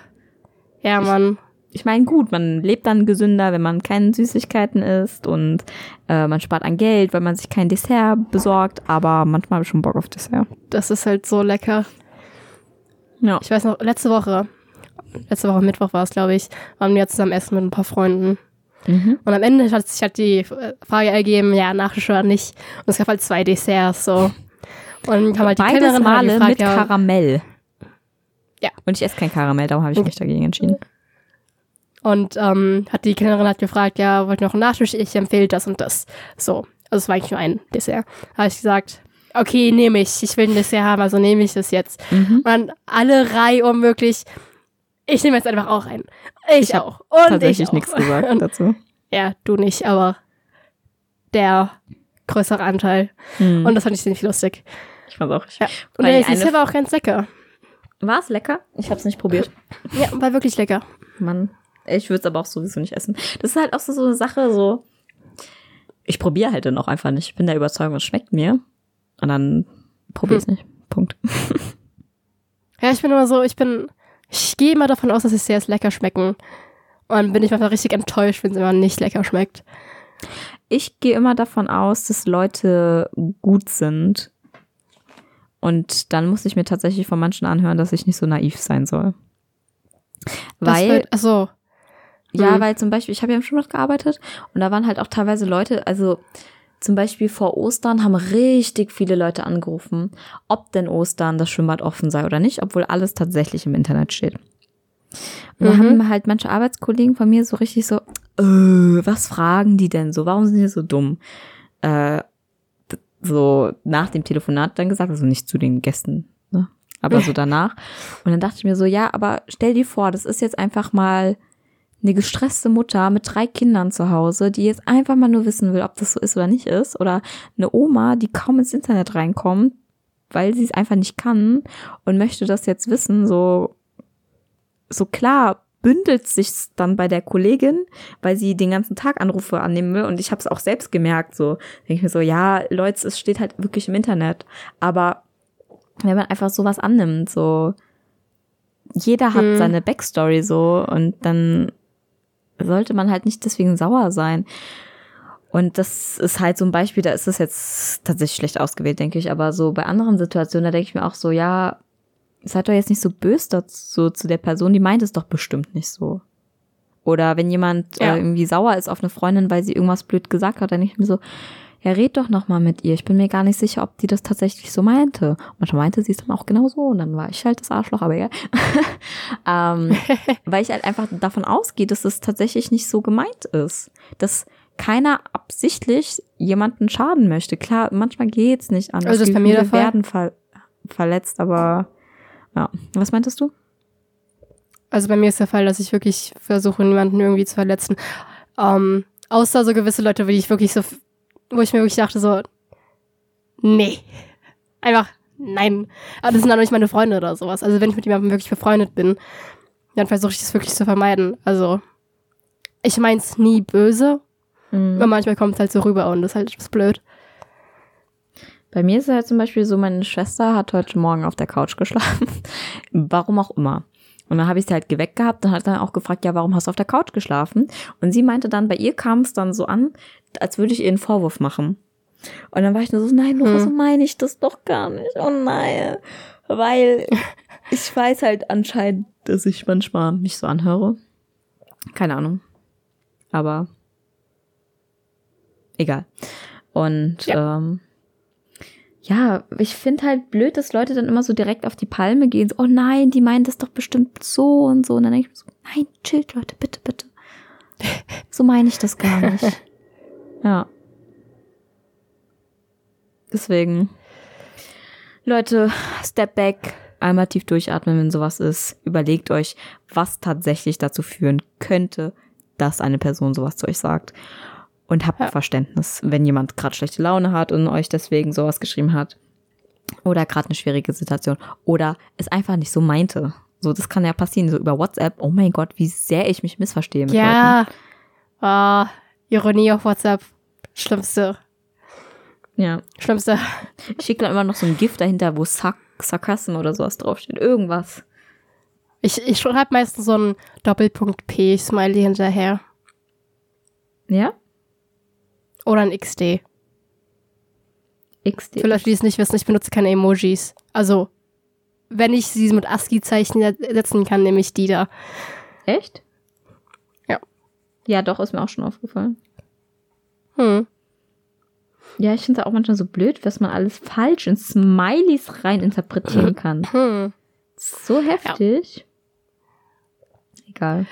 Ja, Mann. Ich meine, gut, man lebt dann gesünder, wenn man keine Süßigkeiten isst und äh, man spart an Geld, weil man sich kein Dessert besorgt, aber manchmal habe ich schon Bock auf Dessert. Das ist halt so lecker. Ja. Ich weiß noch, letzte Woche, letzte Woche Mittwoch war es, glaube ich, waren wir zusammen essen mit ein paar Freunden. Mhm. Und am Ende hat sich halt die äh, Frage ergeben, ja, Nachtisch oder nicht. Und es gab halt zwei Desserts, so. Und haben halt die Beides Kellnerin Male gefragt, mit ja, Karamell. Ja. Und ich esse kein Karamell, darum habe ich mich dagegen entschieden. Und ähm, hat die Kellnerin halt gefragt, ja, wollt ihr noch einen Nachtisch? Ich empfehle das und das. So. Also es war eigentlich nur ein Dessert. habe ich gesagt, okay, nehme ich. Ich will ein Dessert haben, also nehme ich das jetzt. Mhm. Und dann alle Reihe um möglich. Ich nehme jetzt einfach auch ein. Ich, Ich auch. Und Tatsächlich ich auch. nichts gesagt Und, dazu. ja, du nicht, aber der größere Anteil. Mhm. Und das fand ich ziemlich lustig. ich fand's auch. Ja. Und der Dessert war auch ganz lecker. War es lecker? Ich habe es nicht probiert. Ja, war wirklich lecker. Mann, ich würde es aber auch sowieso nicht essen. Das ist halt auch so, so eine Sache, so. Ich probiere halt dann auch einfach nicht. Ich bin der Überzeugung, es schmeckt mir. Und dann probiere ich es nicht. Punkt. Ja, ich bin immer so, ich bin, ich gehe immer davon aus, dass Desserts lecker schmecken. Und dann bin ich manchmal richtig enttäuscht, wenn es immer nicht lecker schmeckt. Ich gehe immer davon aus, dass Leute gut sind. Und dann muss ich mir tatsächlich von manchen anhören, dass ich nicht so naiv sein soll. Weil, achso, Ja, Mhm. weil zum Beispiel, ich habe ja im Schwimmbad gearbeitet und da waren halt auch teilweise Leute, also zum Beispiel vor Ostern haben richtig viele Leute angerufen, ob denn Ostern das Schwimmbad offen sei oder nicht, obwohl alles tatsächlich im Internet steht. Und da Mhm. haben halt manche Arbeitskollegen von mir so richtig so, äh, was fragen die denn so? Warum sind die so dumm? Äh, so nach dem Telefonat dann gesagt, also nicht zu den Gästen, ne? aber so danach. Und dann dachte ich mir so, ja, aber stell dir vor, das ist jetzt einfach mal eine gestresste Mutter mit drei Kindern zu Hause, die jetzt einfach mal nur wissen will, ob das so ist oder nicht ist. Oder eine Oma, die kaum ins Internet reinkommt, weil sie es einfach nicht kann und möchte das jetzt wissen, so, so klar bündelt sich's dann bei der Kollegin, weil sie den ganzen Tag Anrufe annehmen will. Und ich habe es auch selbst gemerkt, so denke ich mir so, ja, Leute, es steht halt wirklich im Internet. Aber wenn man einfach sowas annimmt, so jeder hat Hm. seine Backstory so und dann sollte man halt nicht deswegen sauer sein. Und das ist halt so ein Beispiel, da ist es jetzt tatsächlich schlecht ausgewählt, denke ich. Aber so bei anderen Situationen, da denke ich mir auch so, ja, seid doch jetzt nicht so böse dazu, zu der Person, die meint es doch bestimmt nicht so. Oder wenn jemand Ja. äh, irgendwie sauer ist auf eine Freundin, weil sie irgendwas blöd gesagt hat, dann denke ich mir so, ja, red doch noch mal mit ihr. Ich bin mir gar nicht sicher, ob die das tatsächlich so meinte. Manchmal meinte sie es dann auch genau so und dann war ich halt das Arschloch, aber egal. ähm, weil ich halt einfach davon ausgehe, dass es tatsächlich nicht so gemeint ist. Dass keiner absichtlich jemanden schaden möchte. Klar, manchmal geht's nicht anders. Also das ist bei mir der Fall. werden ver verletzt, aber ja. Was meintest du? Also bei mir ist der Fall, dass ich wirklich versuche, niemanden irgendwie zu verletzen. Ähm, außer so gewisse Leute, wie ich wirklich so, wo ich mir wirklich dachte, so, Nee. Einfach, nein. Aber das sind dann nicht meine Freunde oder sowas. Also wenn ich mit jemandem wirklich befreundet bin, dann versuche ich das wirklich zu vermeiden. Also, ich mein's nie böse. Mhm. Aber manchmal kommt es halt so rüber und das ist halt etwas blöd. Bei mir ist es halt zum Beispiel so, meine Schwester hat heute Morgen auf der Couch geschlafen. warum auch immer. Und dann habe ich sie halt geweckt gehabt und hat dann auch gefragt, ja, warum hast du auf der Couch geschlafen? Und sie meinte dann, bei ihr kam es dann so an, als würde ich ihr einen Vorwurf machen. Und dann war ich nur so, nein, Nora, Hm. so meine ich das doch gar nicht. Oh nein. Weil ich weiß halt anscheinend, dass ich manchmal nicht so anhöre. Keine Ahnung. Aber egal. Und ähm, ja, ich finde halt blöd, dass Leute dann immer so direkt auf die Palme gehen. So, oh nein, die meinen das doch bestimmt so und so. Und dann denke ich mir so, nein, chillt, Leute, bitte, bitte. So meine ich das gar nicht. Ja. Deswegen. Leute, step back, einmal tief durchatmen, wenn sowas ist. Überlegt euch, was tatsächlich dazu führen könnte, dass eine Person sowas zu euch sagt. Und habt Ja. Verständnis, wenn jemand gerade schlechte Laune hat und euch deswegen sowas geschrieben hat. Oder gerade eine schwierige Situation. Oder es einfach nicht so meinte. So, das kann ja passieren, so über WhatsApp. Oh mein Gott, wie sehr ich mich missverstehe mit Leuten. Ja. Ah, Ironie auf WhatsApp. Schlimmste. Ja. Schlimmste. Ich schicke dann immer noch so ein Gift dahinter, wo Sark Sarkasm oder sowas draufsteht. Irgendwas. Ich, ich schreibe meistens so einen Doppelpunkt P-Smiley hinterher. Ja? Oder ein XD. XD. Für Leute, die es nicht wissen, ich benutze keine Emojis. Also, wenn ich sie mit ASCII-Zeichen setzen kann, nehme ich die da. Echt? Ja. Ja, doch, ist mir auch schon aufgefallen. Hm. Ja, ich finde es auch manchmal so blöd, was man alles falsch in Smileys rein interpretieren kann. Hm. So heftig. Egal.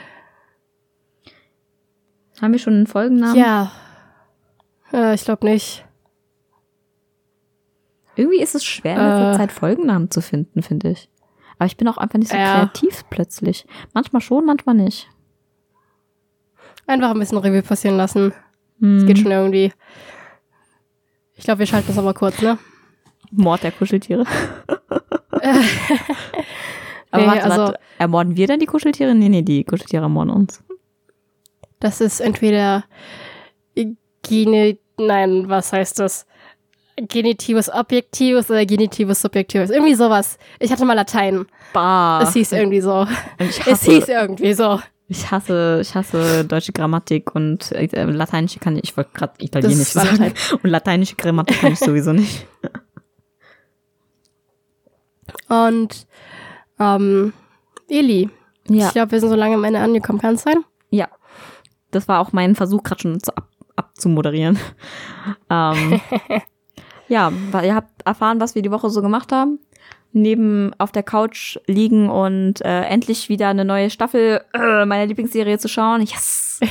Haben wir schon einen Folgennamen? Ja. Äh, ich glaube nicht. Irgendwie ist es schwer, in letzter Äh. Zeit Folgennamen zu finden, finde ich. Aber ich bin auch einfach nicht so Ja. kreativ plötzlich. Manchmal schon, manchmal nicht. Einfach ein bisschen Revue passieren lassen. Hm. Es geht schon irgendwie. Ich glaube, wir schalten das aber kurz, ne? Mord der Kuscheltiere. Aber Nee, warte, also- warte, ermorden wir dann die Kuscheltiere? Nee, nee, die Kuscheltiere ermorden uns. Das ist entweder Gene, nein, was heißt das? Genitives Objektives oder Genitives Subjektives. Irgendwie sowas. Ich hatte mal Latein. Bah. Es hieß irgendwie so. Es hieß irgendwie so. Ich hasse, ich hasse deutsche Grammatik und äh, lateinische kann ich, ich wollte gerade italienisch sagen. Und lateinische Grammatik kann ich sowieso nicht. Und ähm, Eli. Ja. Ich glaube, wir sind so lange am Ende angekommen. Kann es sein? Ja. Das war auch mein Versuch, gerade schon zu ab, abzumoderieren. ähm, ja, ihr habt erfahren, was wir die Woche so gemacht haben. Neben auf der Couch liegen und äh, endlich wieder eine neue Staffel äh, meiner Lieblingsserie zu schauen. Yes!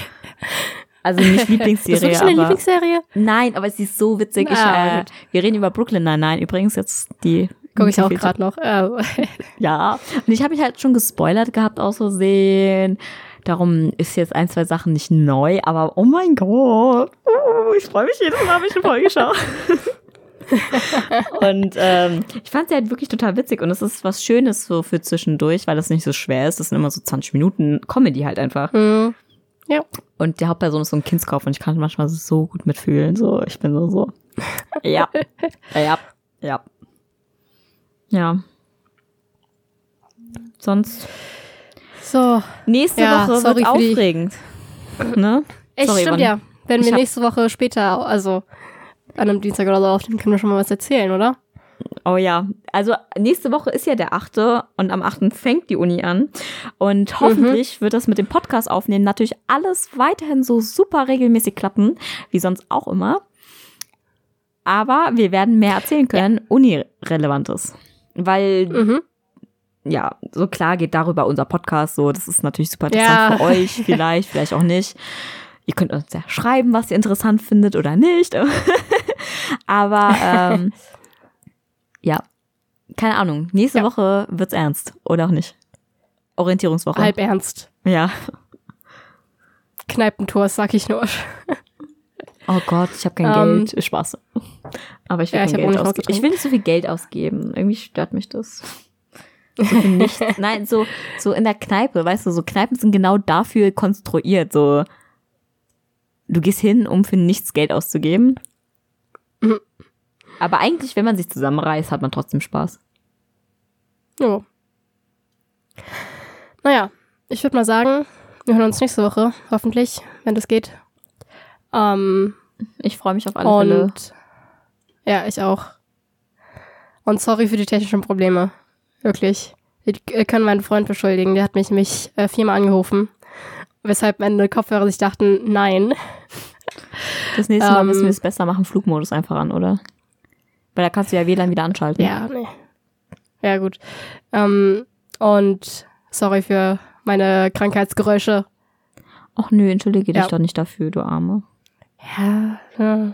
Also nicht Das ist Lieblingsserie, wirklich eine aber Lieblingsserie? nein, aber sie ist so witzig. Ich, Ah. äh, wir reden über Brooklyn Nine-Nine. Übrigens jetzt die Gucke ich auch gerade noch. Äh, ja, und ich habe mich halt schon gespoilert gehabt aus Versehen. Darum ist jetzt ein, zwei Sachen nicht neu, aber oh mein Gott, oh, ich freue mich jedes Mal, wenn ich eine Folge schaue. und ähm, ich fand sie halt wirklich total witzig und es ist was Schönes so für zwischendurch, weil das nicht so schwer ist. Das sind immer so 20 Minuten Comedy halt einfach. hm. Und die Hauptperson ist so ein Kindskopf und ich kann manchmal so gut mitfühlen. So, ich bin so so. Ja, ja, ja. Ja. Sonst So. Nächste Ja, Woche sorry wird die- aufregend. Ne? Echt, Sorry, stimmt Yvonne. ja. Wenn wir hab- nächste Woche später, also an einem Dienstag oder so aufnehmen, können wir schon mal was erzählen, oder? Oh ja. Also nächste Woche ist ja der 8. und am 8. fängt die Uni an. Und hoffentlich wird das mit dem Podcast aufnehmen natürlich alles weiterhin so super regelmäßig klappen, wie sonst auch immer. Aber wir werden mehr erzählen können, Uni-Relevantes. Weil Mhm. ja, so klar geht darüber unser Podcast so. Das ist natürlich super interessant Ja. für euch, vielleicht, vielleicht auch nicht. Ihr könnt uns ja schreiben, was ihr interessant findet oder nicht. Aber ähm, ja, keine Ahnung. Nächste Ja. Woche wird's ernst oder auch nicht. Orientierungswoche. Halb ernst. Ja. Kneipentours, sag ich nur. Oh Gott, ich habe kein Ähm, Geld. Spaß. Aber ich will ja, ich kein Geld ausgeben. Ich will nicht so viel Geld ausgeben. Irgendwie stört mich das. So nichts. Nein, so, so in der Kneipe, weißt du, so Kneipen sind genau dafür konstruiert. So, du gehst hin, um für nichts Geld auszugeben. Aber eigentlich, wenn man sich zusammenreißt, hat man trotzdem Spaß. Jo. Naja, ich würde mal sagen, wir hören uns nächste Woche, hoffentlich, wenn das geht. Ähm, Ich freue mich auf alle Fälle. und ja, ich auch. Und sorry für die technischen Probleme. Wirklich. Ich äh, kann meinen Freund beschuldigen. Der hat mich, mich äh, viermal angerufen. Weshalb meine Kopfhörer sich dachten, nein. Das nächste Mal Ähm, müssen wir es besser machen, Flugmodus einfach an, oder? Weil da kannst du ja WLAN wieder anschalten. Ja, nee. Ja, gut. Ähm, und sorry für meine Krankheitsgeräusche. Ach nö, entschuldige dich Ja. doch nicht dafür, du Arme. Ja, ja.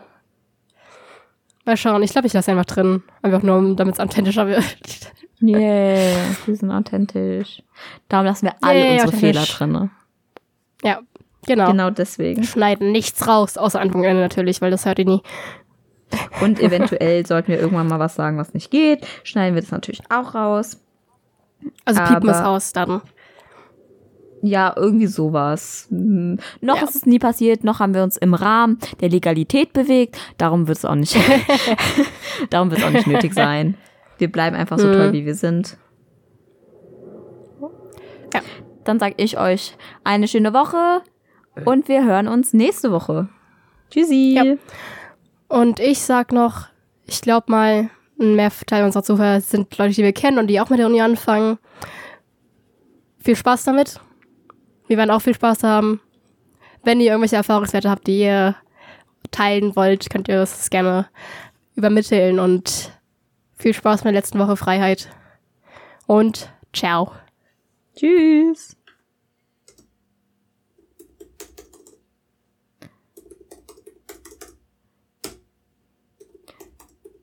Mal schauen. Ich glaube, ich lasse einfach drin. Einfach nur, damit es authentischer wird. Yeah, wir sind authentisch. Darum lassen wir alle Yay, unsere. Fehler drin. ja, genau. Genau deswegen. Schneiden nichts raus, außer Anfang und Ende natürlich, weil das hört ihr nie. Und eventuell sollten wir irgendwann mal was sagen, was nicht geht. Schneiden wir das natürlich auch raus. Also piepen es Aber- aus dann. Ja, irgendwie sowas. Hm, Noch Ja. ist es nie passiert, noch haben wir uns im Rahmen der Legalität bewegt. Darum wird es auch nicht, darum wird es auch nicht nötig sein. Wir bleiben einfach so Mhm. toll, wie wir sind. Ja. Dann sage ich euch eine schöne Woche und wir hören uns nächste Woche. Tschüssi. Ja. Und ich sag noch, ich glaube mal, ein Mehrteil unserer Zuhörer sind Leute, die wir kennen und die auch mit der Uni anfangen. Viel Spaß damit. Wir werden auch viel Spaß haben. Wenn ihr irgendwelche Erfahrungswerte habt, die ihr teilen wollt, könnt ihr das gerne übermitteln und viel Spaß mit der letzten Woche Freiheit. Und ciao. Tschüss.